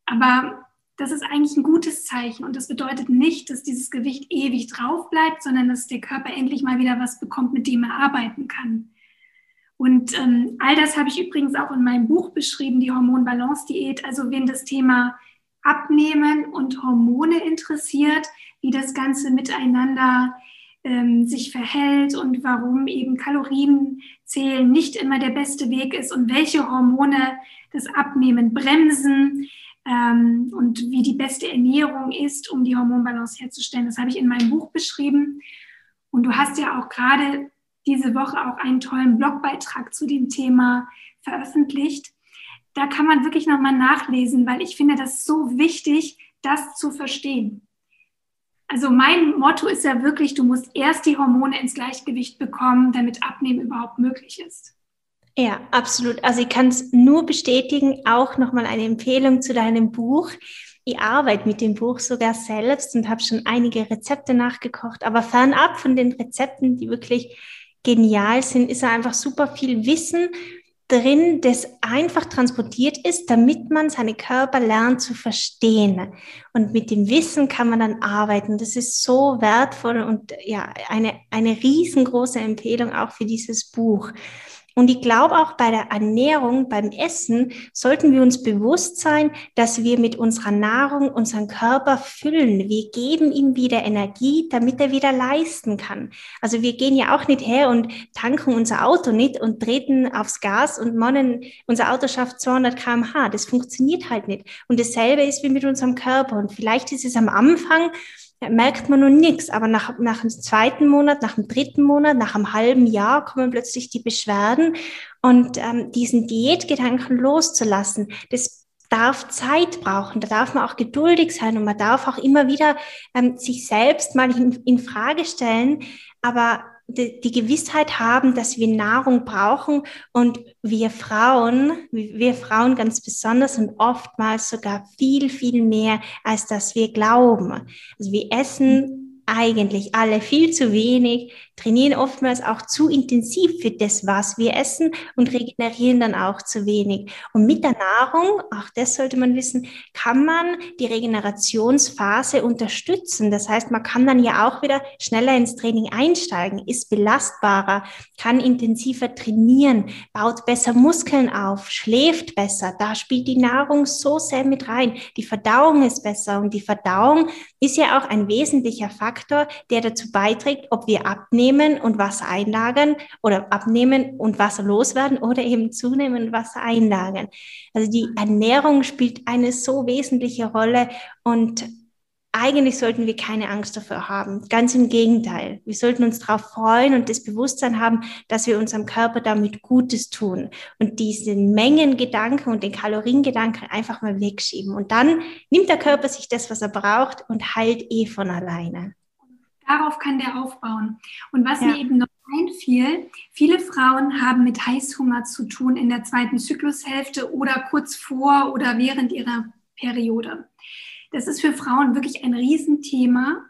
[SPEAKER 2] aber das ist eigentlich ein gutes Zeichen und das bedeutet nicht, dass dieses Gewicht ewig drauf bleibt, sondern dass der Körper endlich mal wieder was bekommt, mit dem er arbeiten kann. Und ähm, all das habe ich übrigens auch in meinem Buch beschrieben, die Hormonbalance-Diät. Also wen das Thema Abnehmen und Hormone interessiert, wie das Ganze miteinander ähm, sich verhält und warum eben Kalorienzählen nicht immer der beste Weg ist und welche Hormone das Abnehmen bremsen, ähm, und wie die beste Ernährung ist, um die Hormonbalance herzustellen. Das habe ich in meinem Buch beschrieben. Und du hast ja auch gerade diese Woche auch einen tollen Blogbeitrag zu dem Thema veröffentlicht. Da kann man wirklich nochmal nachlesen, weil ich finde das so wichtig, das zu verstehen. Also mein Motto ist ja wirklich, du musst erst die Hormone ins Gleichgewicht bekommen, damit Abnehmen überhaupt möglich ist.
[SPEAKER 1] Ja, absolut. Also ich kann es nur bestätigen, auch nochmal eine Empfehlung zu deinem Buch. Ich arbeite mit dem Buch sogar selbst und habe schon einige Rezepte nachgekocht. Aber fernab von den Rezepten, die wirklich genial sind, ist einfach super viel Wissen drin, das einfach transportiert ist, damit man seine Körper lernt zu verstehen. Und mit dem Wissen kann man dann arbeiten. Das ist so wertvoll und ja, eine, eine riesengroße Empfehlung auch für dieses Buch. Und ich glaube auch bei der Ernährung, beim Essen, sollten wir uns bewusst sein, dass wir mit unserer Nahrung unseren Körper füllen. Wir geben ihm wieder Energie, damit er wieder leisten kann. Also wir gehen ja auch nicht her und tanken unser Auto nicht und treten aufs Gas und monnen, unser Auto schafft 200 kmh. Das funktioniert halt nicht. Und dasselbe ist wie mit unserem Körper. Und vielleicht ist es am Anfang merkt man nun nichts. Aber nach, nach dem zweiten Monat, nach dem dritten Monat, nach einem halben Jahr kommen plötzlich die Beschwerden. Und ähm, diesen Diätgedanken loszulassen, das darf Zeit brauchen, da darf man auch geduldig sein und man darf auch immer wieder ähm, sich selbst mal in, in Frage stellen. Aber die, Gewissheit haben, dass wir Nahrung brauchen und wir Frauen, wir Frauen ganz besonders und oftmals sogar viel, viel mehr, als dass wir glauben. Also wir essen eigentlich alle viel zu wenig, trainieren oftmals auch zu intensiv für das, was wir essen und regenerieren dann auch zu wenig. Und mit der Nahrung, auch das sollte man wissen, kann man die Regenerationsphase unterstützen. Das heißt, man kann dann ja auch wieder schneller ins Training einsteigen, ist belastbarer, kann intensiver trainieren, baut besser Muskeln auf, schläft besser. Da spielt die Nahrung so sehr mit rein. Die Verdauung ist besser und die Verdauung ist ja auch ein wesentlicher Faktor, der dazu beiträgt, ob wir abnehmen und Wasser einlagern oder abnehmen und Wasser loswerden oder eben zunehmen und Wasser einlagern. Also die Ernährung spielt eine so wesentliche Rolle und eigentlich sollten wir keine Angst dafür haben. Ganz im Gegenteil. Wir sollten uns darauf freuen und das Bewusstsein haben, dass wir unserem Körper damit Gutes tun und diesen Mengengedanken und den Kaloriengedanken einfach mal wegschieben. Und dann nimmt der Körper sich das, was er braucht und heilt eh von alleine.
[SPEAKER 2] Darauf kann der aufbauen. Und was ja. mir eben noch einfiel, viele Frauen haben mit Heißhunger zu tun in der zweiten Zyklushälfte oder kurz vor oder während ihrer Periode. Das ist für Frauen wirklich ein Riesenthema,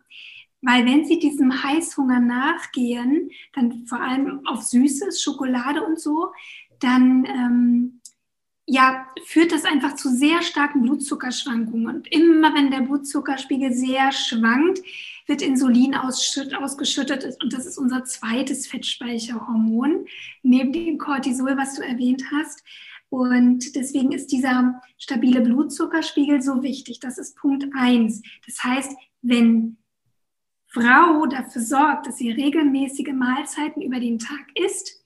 [SPEAKER 2] weil wenn sie diesem Heißhunger nachgehen, dann vor allem auf Süßes, Schokolade und so, dann ähm, ja, führt das einfach zu sehr starken Blutzuckerschwankungen. Und immer wenn der Blutzuckerspiegel sehr schwankt, wird Insulin ausgeschüttet. Und das ist unser zweites Fettspeicherhormon, neben dem Cortisol, was du erwähnt hast. Und deswegen ist dieser stabile Blutzuckerspiegel so wichtig. Das ist Punkt eins. Das heißt, wenn Frau dafür sorgt, dass sie regelmäßige Mahlzeiten über den Tag isst,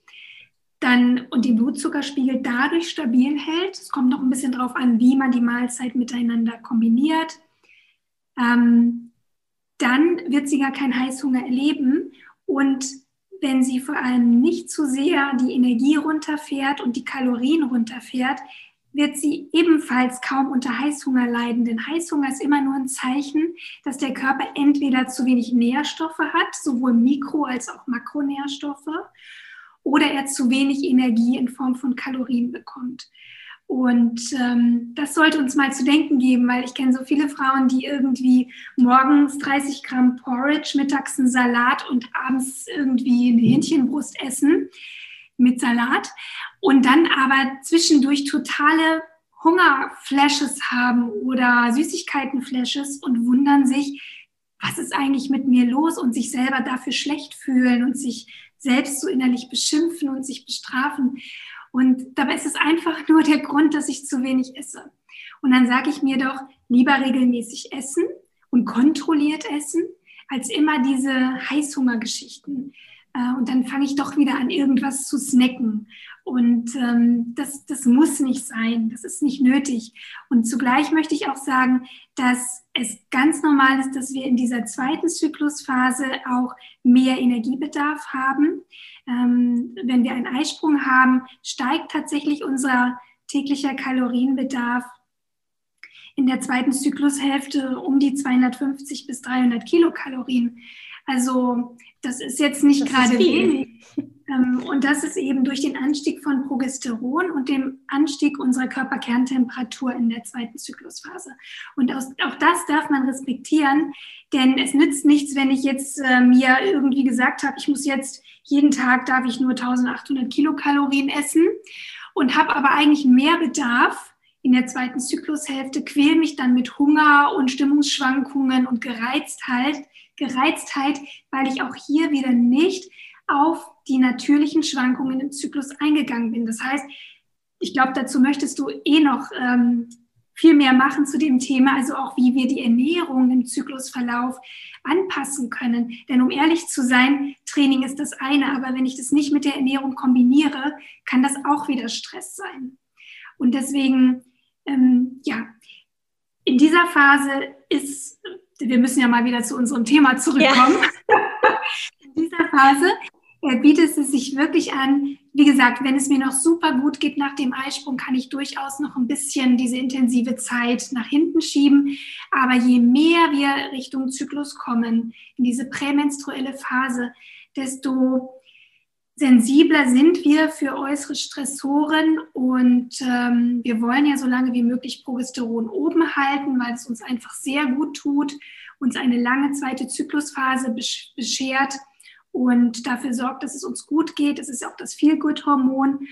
[SPEAKER 2] dann und den Blutzuckerspiegel dadurch stabil hält. Es kommt noch ein bisschen darauf an, wie man die Mahlzeit miteinander kombiniert. Ähm, dann wird sie gar keinen Heißhunger erleben. Und wenn sie vor allem nicht zu sehr die Energie runterfährt und die Kalorien runterfährt, wird sie ebenfalls kaum unter Heißhunger leiden. Denn Heißhunger ist immer nur ein Zeichen, dass der Körper entweder zu wenig Nährstoffe hat, sowohl Mikro- als auch Makronährstoffe, oder er zu wenig Energie in Form von Kalorien bekommt. Und ähm, das sollte uns mal zu denken geben, weil ich kenne so viele Frauen, die irgendwie morgens 30 Gramm Porridge, mittags einen Salat und abends irgendwie eine Hähnchenbrust essen mit Salat und dann aber zwischendurch totale Hungerflashes haben oder Süßigkeitenflashes und wundern sich, was ist eigentlich mit mir los und sich selber dafür schlecht fühlen und sich selbst so innerlich beschimpfen und sich bestrafen. Und dabei ist es einfach nur der Grund, dass ich zu wenig esse. Und dann sage ich mir doch, lieber regelmäßig essen und kontrolliert essen, als immer diese Heißhungergeschichten. Äh, und dann fange ich doch wieder an, irgendwas zu snacken. Und ähm, das, das muss nicht sein, das ist nicht nötig. Und zugleich möchte ich auch sagen, dass es ganz normal ist, dass wir in dieser zweiten Zyklusphase auch mehr Energiebedarf haben. Ähm, wenn wir einen Eisprung haben, steigt tatsächlich unser täglicher Kalorienbedarf in der zweiten Zyklushälfte um die 250 bis 300 Kilokalorien. Also das ist jetzt nicht das gerade wenig. Ähm, und das ist eben durch den Anstieg von Progesteron und dem Anstieg unserer Körperkerntemperatur in der zweiten Zyklusphase. Und auch das darf man respektieren, denn es nützt nichts, wenn ich jetzt äh, mir irgendwie gesagt habe, ich muss jetzt jeden Tag darf ich nur 1800 Kilokalorien essen und habe aber eigentlich mehr Bedarf in der zweiten Zyklushälfte, quäle mich dann mit Hunger und Stimmungsschwankungen und Gereiztheit, Gereiztheit, weil ich auch hier wieder nicht auf die natürlichen Schwankungen im Zyklus eingegangen bin. Das heißt, ich glaube, dazu möchtest du eh noch ähm, viel mehr machen zu dem Thema, also auch wie wir die Ernährung im Zyklusverlauf anpassen können. Denn um ehrlich zu sein, Training ist das eine, aber wenn ich das nicht mit der Ernährung kombiniere, kann das auch wieder Stress sein. Und deswegen, ähm, ja, in dieser Phase ist, wir müssen ja mal wieder zu unserem Thema zurückkommen. Ja. in dieser Phase bietet es sich wirklich an. Wie gesagt, wenn es mir noch super gut geht nach dem Eisprung, kann ich durchaus noch ein bisschen diese intensive Zeit nach hinten schieben. Aber je mehr wir Richtung Zyklus kommen, in diese prämenstruelle Phase, desto sensibler sind wir für äußere Stressoren und ähm, wir wollen ja so lange wie möglich Progesteron oben halten, weil es uns einfach sehr gut tut, uns eine lange zweite Zyklusphase beschert und dafür sorgt, dass es uns gut geht. Es ist auch das Feel-Good-Hormon.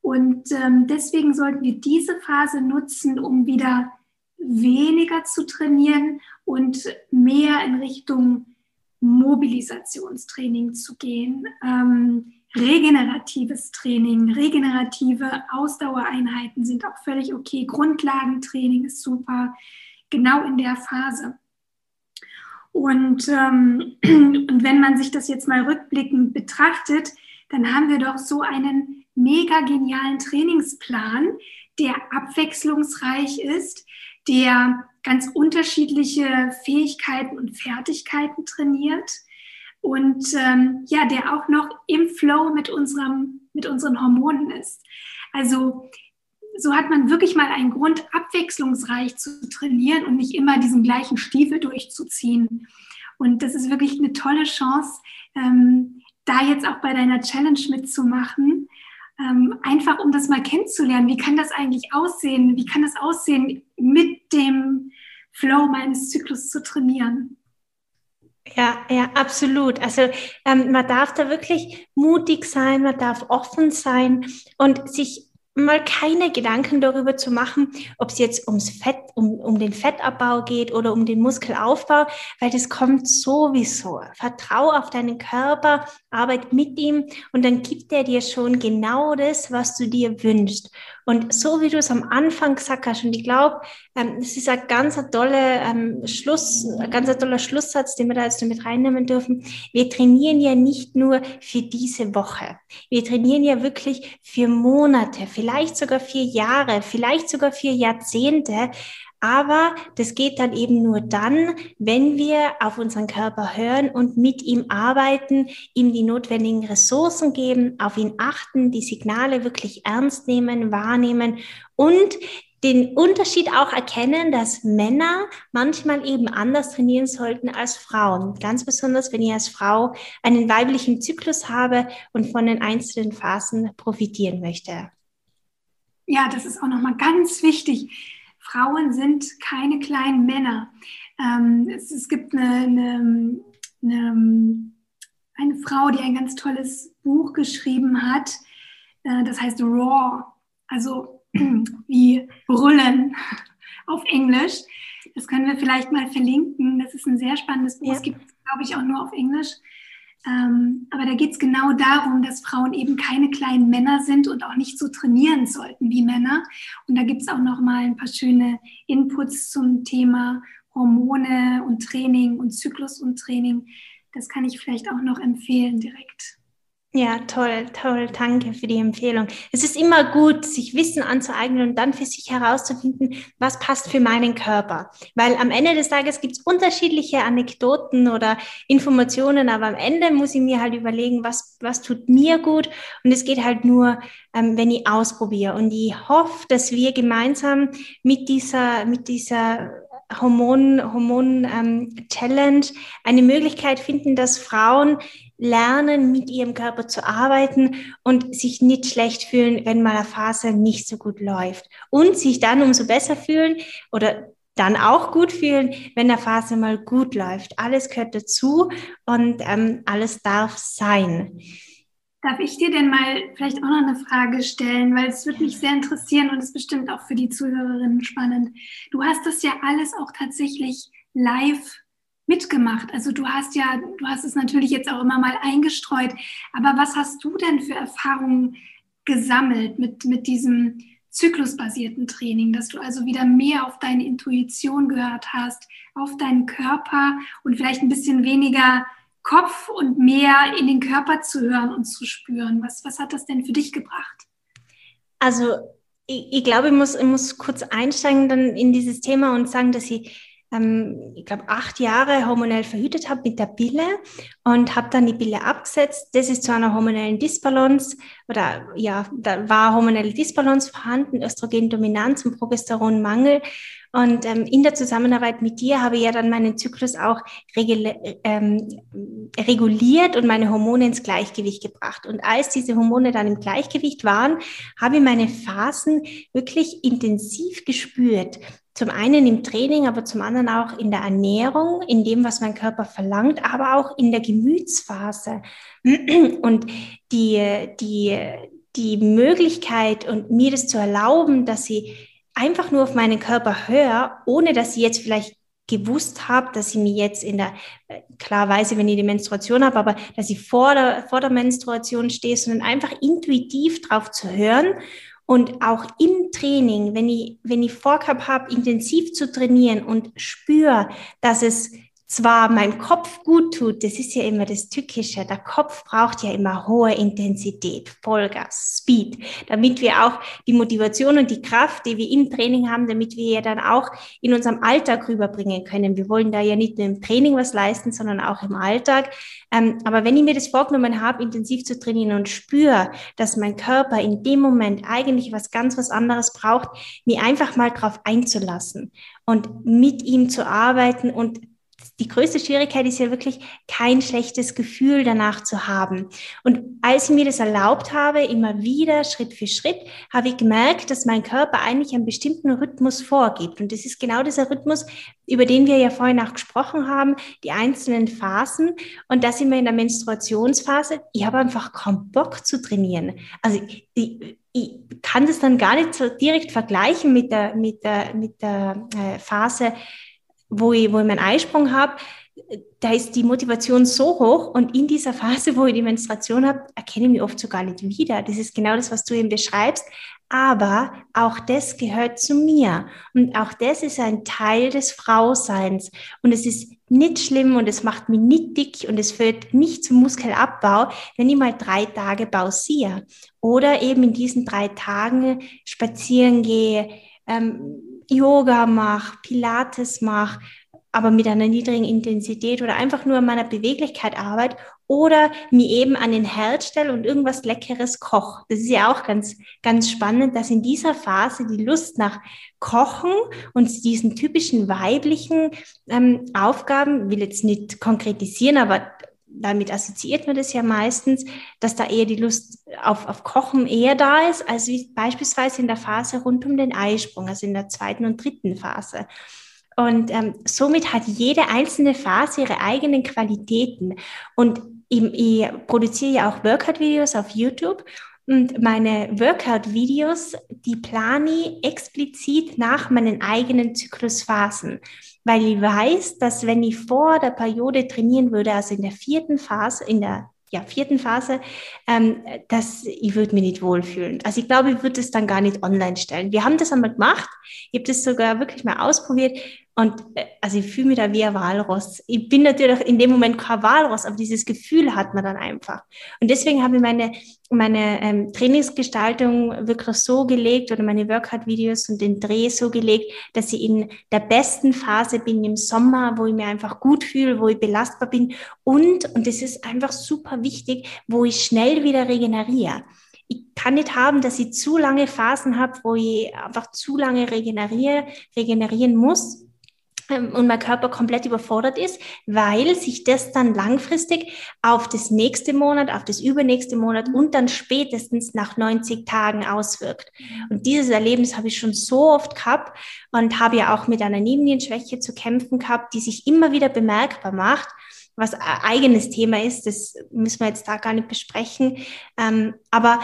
[SPEAKER 2] Und ähm, deswegen sollten wir diese Phase nutzen, um wieder weniger zu trainieren und mehr in Richtung Mobilisationstraining zu gehen. Ähm, regeneratives Training, regenerative Ausdauereinheiten sind auch völlig okay. Grundlagentraining ist super, genau in der Phase. Und, ähm, und wenn man sich das jetzt mal rückblickend betrachtet, dann haben wir doch so einen mega genialen Trainingsplan, der abwechslungsreich ist, der ganz unterschiedliche Fähigkeiten und Fertigkeiten trainiert und ähm, ja, der auch noch im Flow mit, unserem, mit unseren Hormonen ist. Also so hat man wirklich mal einen Grund, abwechslungsreich zu trainieren und nicht immer diesen gleichen Stiefel durchzuziehen. Und das ist wirklich eine tolle Chance, ähm, da jetzt auch bei deiner Challenge mitzumachen. Ähm, einfach um das mal kennenzulernen. Wie kann das eigentlich aussehen? Wie kann das aussehen, mit dem Flow meines Zyklus zu trainieren?
[SPEAKER 1] Ja, ja, absolut. Also ähm, man darf da wirklich mutig sein, man darf offen sein und sich mal keine Gedanken darüber zu machen, ob es jetzt ums Fett, um, um den Fettabbau geht oder um den Muskelaufbau, weil das kommt sowieso. Vertrau auf deinen Körper, arbeit mit ihm und dann gibt er dir schon genau das, was du dir wünschst. Und so wie du es am Anfang gesagt hast, und ich glaube, ähm, das ist ein ganz toller ähm, Schluss, ein ganz toller Schlusssatz, den wir da jetzt damit reinnehmen dürfen. Wir trainieren ja nicht nur für diese Woche. Wir trainieren ja wirklich für Monate, vielleicht sogar vier Jahre, vielleicht sogar vier Jahrzehnte. Aber das geht dann eben nur dann, wenn wir auf unseren Körper hören und mit ihm arbeiten, ihm die notwendigen Ressourcen geben, auf ihn achten, die Signale wirklich ernst nehmen, wahrnehmen und den Unterschied auch erkennen, dass Männer manchmal eben anders trainieren sollten als Frauen. Ganz besonders, wenn ich als Frau einen weiblichen Zyklus habe und von den einzelnen Phasen profitieren möchte.
[SPEAKER 2] Ja, das ist auch nochmal ganz wichtig Frauen sind keine kleinen Männer. Ähm, es, es, gibt eine, eine, eine, eine, Frau, die ein ganz tolles Buch geschrieben hat. Äh, das heißt Raw, also wie Brüllen auf Englisch. Das können wir vielleicht mal verlinken. Das ist ein sehr spannendes Buch. Ja. Es gibt, glaube ich, auch nur auf Englisch. Ähm, aber da geht es genau darum, dass Frauen eben keine kleinen Männer sind und auch nicht so trainieren sollten wie Männer. Und da gibt es auch noch mal ein paar schöne Inputs zum Thema Hormone und Training und Zyklus und Training. Das kann ich vielleicht auch noch empfehlen direkt.
[SPEAKER 1] Ja, toll, toll. Danke für die Empfehlung. Es ist immer gut, sich Wissen anzueignen und dann für sich herauszufinden, was passt für meinen Körper. Weil am Ende des Tages gibt es unterschiedliche Anekdoten oder Informationen, aber am Ende muss ich mir halt überlegen, was, was tut mir gut. Und es geht halt nur, ähm, wenn ich ausprobiere. Und ich hoffe, dass wir gemeinsam mit dieser, mit dieser Hormon, Hormon ähm, Challenge eine Möglichkeit finden, dass Frauen lernen, mit ihrem Körper zu arbeiten und sich nicht schlecht fühlen, wenn mal eine Phase nicht so gut läuft. Und sich dann umso besser fühlen oder dann auch gut fühlen, wenn der Phase mal gut läuft. Alles gehört dazu und ähm, alles darf sein.
[SPEAKER 2] Darf ich dir denn mal vielleicht auch noch eine Frage stellen, weil es würde mich sehr interessieren und ist bestimmt auch für die Zuhörerinnen spannend. Du hast das ja alles auch tatsächlich live mitgemacht. Also du hast ja, du hast es natürlich jetzt auch immer mal eingestreut, aber was hast du denn für Erfahrungen gesammelt mit, mit diesem zyklusbasierten Training, dass du also wieder mehr auf deine Intuition gehört hast, auf deinen Körper und vielleicht ein bisschen weniger Kopf und mehr in den Körper zu hören und zu spüren. Was, was hat das denn für dich gebracht?
[SPEAKER 1] Also ich, ich glaube, ich muss, ich muss kurz einsteigen dann in dieses Thema und sagen, dass ich ähm, ich glaube, acht Jahre hormonell verhütet habe mit der Pille und habe dann die Pille abgesetzt. Das ist zu einer hormonellen Disbalance oder ja, da war hormonelle Disbalance vorhanden, Östrogendominanz und Progesteronmangel. Und ähm, in der Zusammenarbeit mit dir habe ich ja dann meinen Zyklus auch ähm, reguliert und meine Hormone ins Gleichgewicht gebracht. Und als diese Hormone dann im Gleichgewicht waren, habe ich meine Phasen wirklich intensiv gespürt. Zum einen im Training, aber zum anderen auch in der Ernährung, in dem, was mein Körper verlangt, aber auch in der Gemütsphase. Und die, die, die Möglichkeit und mir das zu erlauben, dass ich einfach nur auf meinen Körper höre, ohne dass ich jetzt vielleicht gewusst habe, dass ich mir jetzt in der, klarweise, wenn ich die Menstruation habe, aber dass ich vor der, vor der Menstruation stehe, sondern einfach intuitiv drauf zu hören und auch im Training, wenn ich, wenn ich vorgehabt habe, intensiv zu trainieren und spüre, dass es zwar meinem Kopf gut tut, das ist ja immer das Tückische, der Kopf braucht ja immer hohe Intensität, Vollgas, Speed, damit wir auch die Motivation und die Kraft, die wir im Training haben, damit wir ja dann auch in unserem Alltag rüberbringen können. Wir wollen da ja nicht nur im Training was leisten, sondern auch im Alltag. Ähm, aber wenn ich mir das vorgenommen habe, intensiv zu trainieren und spüre, dass mein Körper in dem Moment eigentlich was ganz was anderes braucht, mir einfach mal drauf einzulassen und mit ihm zu arbeiten und die größte Schwierigkeit ist ja wirklich, kein schlechtes Gefühl danach zu haben. Und als ich mir das erlaubt habe, immer wieder, Schritt für Schritt, habe ich gemerkt, dass mein Körper eigentlich einen bestimmten Rhythmus vorgibt. Und das ist genau dieser Rhythmus, über den wir ja vorhin auch gesprochen haben, die einzelnen Phasen. Und da sind wir in der Menstruationsphase. Ich habe einfach kaum Bock zu trainieren. Also ich, ich kann das dann gar nicht so direkt vergleichen mit der, mit der, mit der äh, Phase, wo ich, wo ich meinen Eisprung habe, da ist die Motivation so hoch und in dieser Phase, wo ich die Menstruation habe, erkenne ich mich oft so gar nicht wieder. Das ist genau das, was du eben beschreibst. Aber auch das gehört zu mir. Und auch das ist ein Teil des Frauseins. Und es ist nicht schlimm und es macht mich nicht dick und es führt nicht zum Muskelabbau, wenn ich mal drei Tage pausiere. Oder eben in diesen drei Tagen spazieren gehe, ähm, Yoga mache, Pilates mache, aber mit einer niedrigen Intensität oder einfach nur an meiner Beweglichkeit arbeite oder mir eben an den Herd stelle und irgendwas Leckeres koche. Das ist ja auch ganz, ganz spannend, dass in dieser Phase die Lust nach Kochen und diesen typischen weiblichen ähm, Aufgaben, will jetzt nicht konkretisieren, aber damit assoziiert man das ja meistens, dass da eher die Lust auf, auf Kochen eher da ist, als wie beispielsweise in der Phase rund um den Eisprung, also in der zweiten und dritten Phase. Und ähm, somit hat jede einzelne Phase ihre eigenen Qualitäten. Und ich, ich produziere ja auch Workout-Videos auf YouTube und meine Workout-Videos, die plane ich explizit nach meinen eigenen Zyklusphasen weil ich weiß, dass wenn ich vor der Periode trainieren würde, also in der vierten Phase, in der ja, vierten Phase, ähm, dass ich würde mich nicht wohlfühlen. Also ich glaube, ich würde es dann gar nicht online stellen. Wir haben das einmal gemacht. Ich habe das sogar wirklich mal ausprobiert und äh, also ich fühle mich da wie ein Walross. Ich bin natürlich in dem Moment kein Walross, aber dieses Gefühl hat man dann einfach. Und deswegen habe ich meine, meine ähm, Trainingsgestaltung wirklich so gelegt oder meine Workout-Videos und den Dreh so gelegt, dass ich in der besten Phase bin im Sommer, wo ich mir einfach gut fühle, wo ich belastbar bin und, und das ist einfach super wichtig, wo ich schnell wieder regeneriere ich kann nicht haben, dass ich zu lange Phasen habe, wo ich einfach zu lange regeneriere, regenerieren muss und mein Körper komplett überfordert ist, weil sich das dann langfristig auf das nächste Monat, auf das übernächste Monat und dann spätestens nach 90 Tagen auswirkt. Und dieses Erlebnis habe ich schon so oft gehabt und habe ja auch mit einer Nebennierenschwäche zu kämpfen gehabt, die sich immer wieder bemerkbar macht was ein eigenes Thema ist, das müssen wir jetzt da gar nicht besprechen. Ähm, aber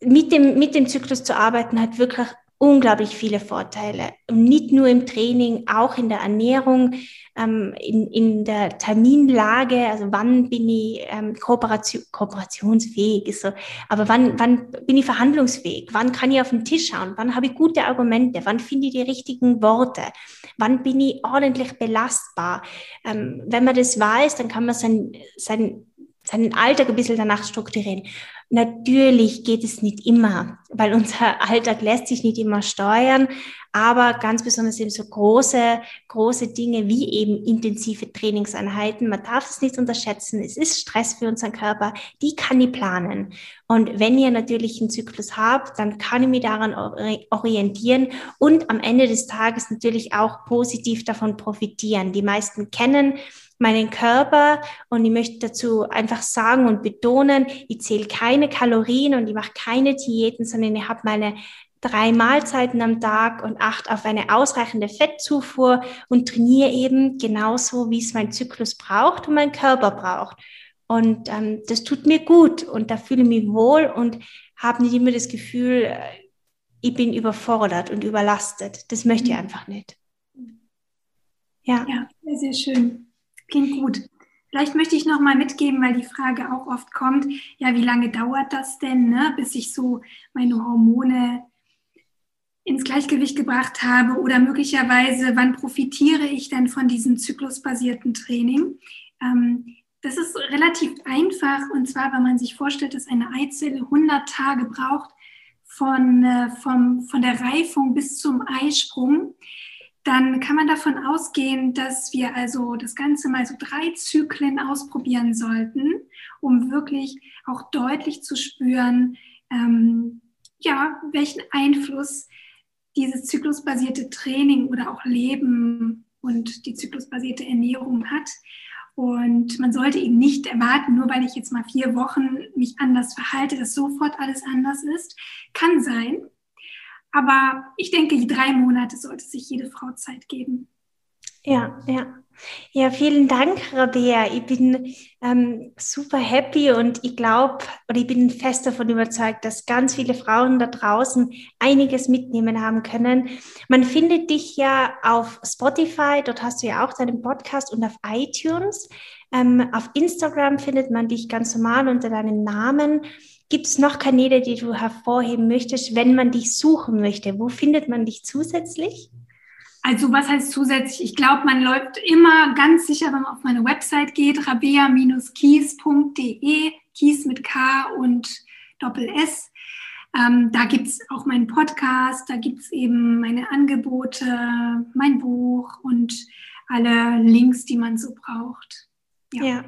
[SPEAKER 1] mit dem, mit dem Zyklus zu arbeiten hat wirklich unglaublich viele Vorteile. Nicht nur im Training, auch in der Ernährung, ähm, in, in der Terminlage, also wann bin ich ähm, Kooperation, kooperationsfähig, ist so, aber wann, wann bin ich verhandlungsfähig, wann kann ich auf den Tisch schauen, wann habe ich gute Argumente, wann finde ich die richtigen Worte, wann bin ich ordentlich belastbar. Ähm, wenn man das weiß, dann kann man sein, sein, seinen Alltag ein bisschen danach strukturieren. Natürlich geht es nicht immer, weil unser Alltag lässt sich nicht immer steuern, aber ganz besonders eben so große, große Dinge wie eben intensive Trainingseinheiten. Man darf es nicht unterschätzen. Es ist Stress für unseren Körper. Die kann ich planen. Und wenn ihr natürlich einen Zyklus habt, dann kann ich mich daran orientieren und am Ende des Tages natürlich auch positiv davon profitieren. Die meisten kennen meinen Körper und ich möchte dazu einfach sagen und betonen, ich zähle keine Kalorien und ich mache keine Diäten, sondern ich habe meine drei Mahlzeiten am Tag und acht auf eine ausreichende Fettzufuhr und trainiere eben genauso, wie es mein Zyklus braucht und mein Körper braucht. Und ähm, das tut mir gut und da fühle ich mich wohl und habe nicht immer das Gefühl, äh, ich bin überfordert und überlastet. Das möchte ich mhm. einfach nicht.
[SPEAKER 2] Ja, ja sehr, sehr schön. Klingt gut. Vielleicht möchte ich noch mal mitgeben, weil die Frage auch oft kommt, ja, wie lange dauert das denn, ne, bis ich so meine Hormone ins Gleichgewicht gebracht habe oder möglicherweise, wann profitiere ich denn von diesem zyklusbasierten Training? Ähm, das ist relativ einfach und zwar, wenn man sich vorstellt, dass eine Eizelle 100 Tage braucht von, äh, vom, von der Reifung bis zum Eisprung, dann kann man davon ausgehen, dass wir also das Ganze mal so drei Zyklen ausprobieren sollten, um wirklich auch deutlich zu spüren, ähm, ja, welchen Einfluss dieses zyklusbasierte Training oder auch Leben und die zyklusbasierte Ernährung hat. Und man sollte eben nicht erwarten, nur weil ich jetzt mal vier Wochen mich anders verhalte, dass sofort alles anders ist. Kann sein. Aber ich denke, drei Monate sollte sich jede Frau Zeit geben.
[SPEAKER 1] Ja, ja. Ja, vielen Dank, Rabea. Ich bin ähm, super happy und ich glaube oder ich bin fest davon überzeugt, dass ganz viele Frauen da draußen einiges mitnehmen haben können. Man findet dich ja auf Spotify, dort hast du ja auch deinen Podcast und auf iTunes. Ähm, auf Instagram findet man dich ganz normal unter deinem Namen. Gibt es noch Kanäle, die du hervorheben möchtest, wenn man dich suchen möchte? Wo findet man dich zusätzlich?
[SPEAKER 2] Also was heißt zusätzlich? Ich glaube, man läuft immer ganz sicher, wenn man auf meine Website geht, rabea-kies.de, Kies mit K und Doppel S. Ähm, da gibt es auch meinen Podcast, da gibt es eben meine Angebote, mein Buch und alle Links, die man so braucht.
[SPEAKER 1] ja. ja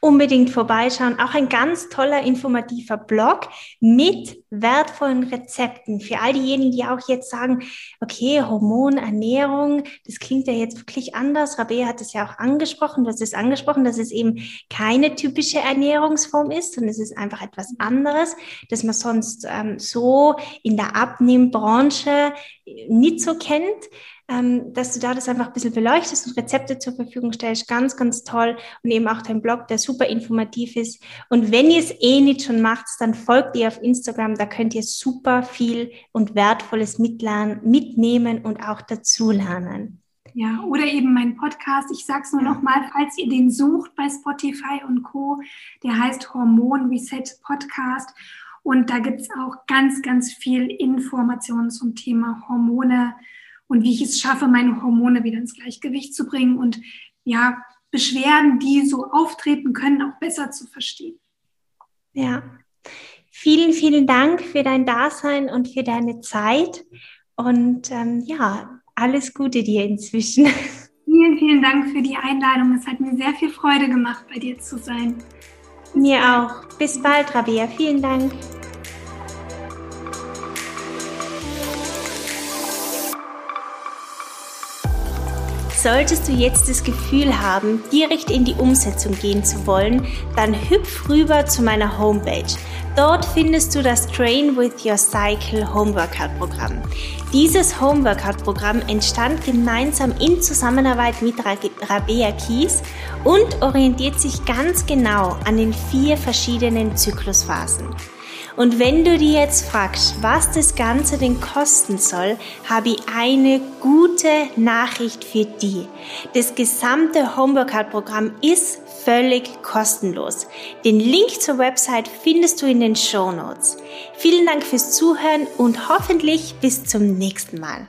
[SPEAKER 1] unbedingt vorbeischauen. Auch ein ganz toller informativer Blog mit wertvollen Rezepten für all diejenigen, die auch jetzt sagen, okay, Hormon, Ernährung, das klingt ja jetzt wirklich anders. Rabea hat es ja auch angesprochen, du hast es angesprochen, dass es eben keine typische Ernährungsform ist, sondern es ist einfach etwas anderes, das man sonst ähm, so in der Abnehmbranche nicht so kennt ähm, dass du da das einfach ein bisschen beleuchtest und Rezepte zur Verfügung stellst. Ganz, ganz toll. Und eben auch dein Blog, der super informativ ist. Und wenn ihr es eh nicht schon macht, dann folgt ihr auf Instagram. Da könnt ihr super viel und Wertvolles mitlernen, mitnehmen und auch dazulernen.
[SPEAKER 2] Ja, oder eben mein Podcast. Ich sage es nur ja. noch mal, falls ihr den sucht bei Spotify und Co. Der heißt Hormon Reset Podcast. Und da gibt es auch ganz, ganz viel Informationen zum Thema Hormone, und wie ich es schaffe, meine Hormone wieder ins Gleichgewicht zu bringen und ja, Beschwerden, die so auftreten können, auch besser zu verstehen.
[SPEAKER 1] Ja, vielen, vielen Dank für dein Dasein und für deine Zeit und ähm, ja, alles Gute dir inzwischen.
[SPEAKER 2] Vielen, vielen Dank für die Einladung. Es hat mir sehr viel Freude gemacht, bei dir zu sein.
[SPEAKER 1] Bis mir bald. auch. Bis bald, Rabia. Vielen Dank. Solltest du jetzt das Gefühl haben, direkt in die Umsetzung gehen zu wollen, dann hüpf rüber zu meiner Homepage. Dort findest du das Train with Your Cycle Homeworkout Programm. Dieses Homeworkout Programm entstand gemeinsam in Zusammenarbeit mit Rabea Kies und orientiert sich ganz genau an den vier verschiedenen Zyklusphasen. Und wenn du dir jetzt fragst, was das Ganze denn kosten soll, habe ich eine gute Nachricht für dich. Das gesamte Homeworkout-Programm ist völlig kostenlos. Den Link zur Website findest du in den Show Notes. Vielen Dank fürs Zuhören und hoffentlich bis zum nächsten Mal.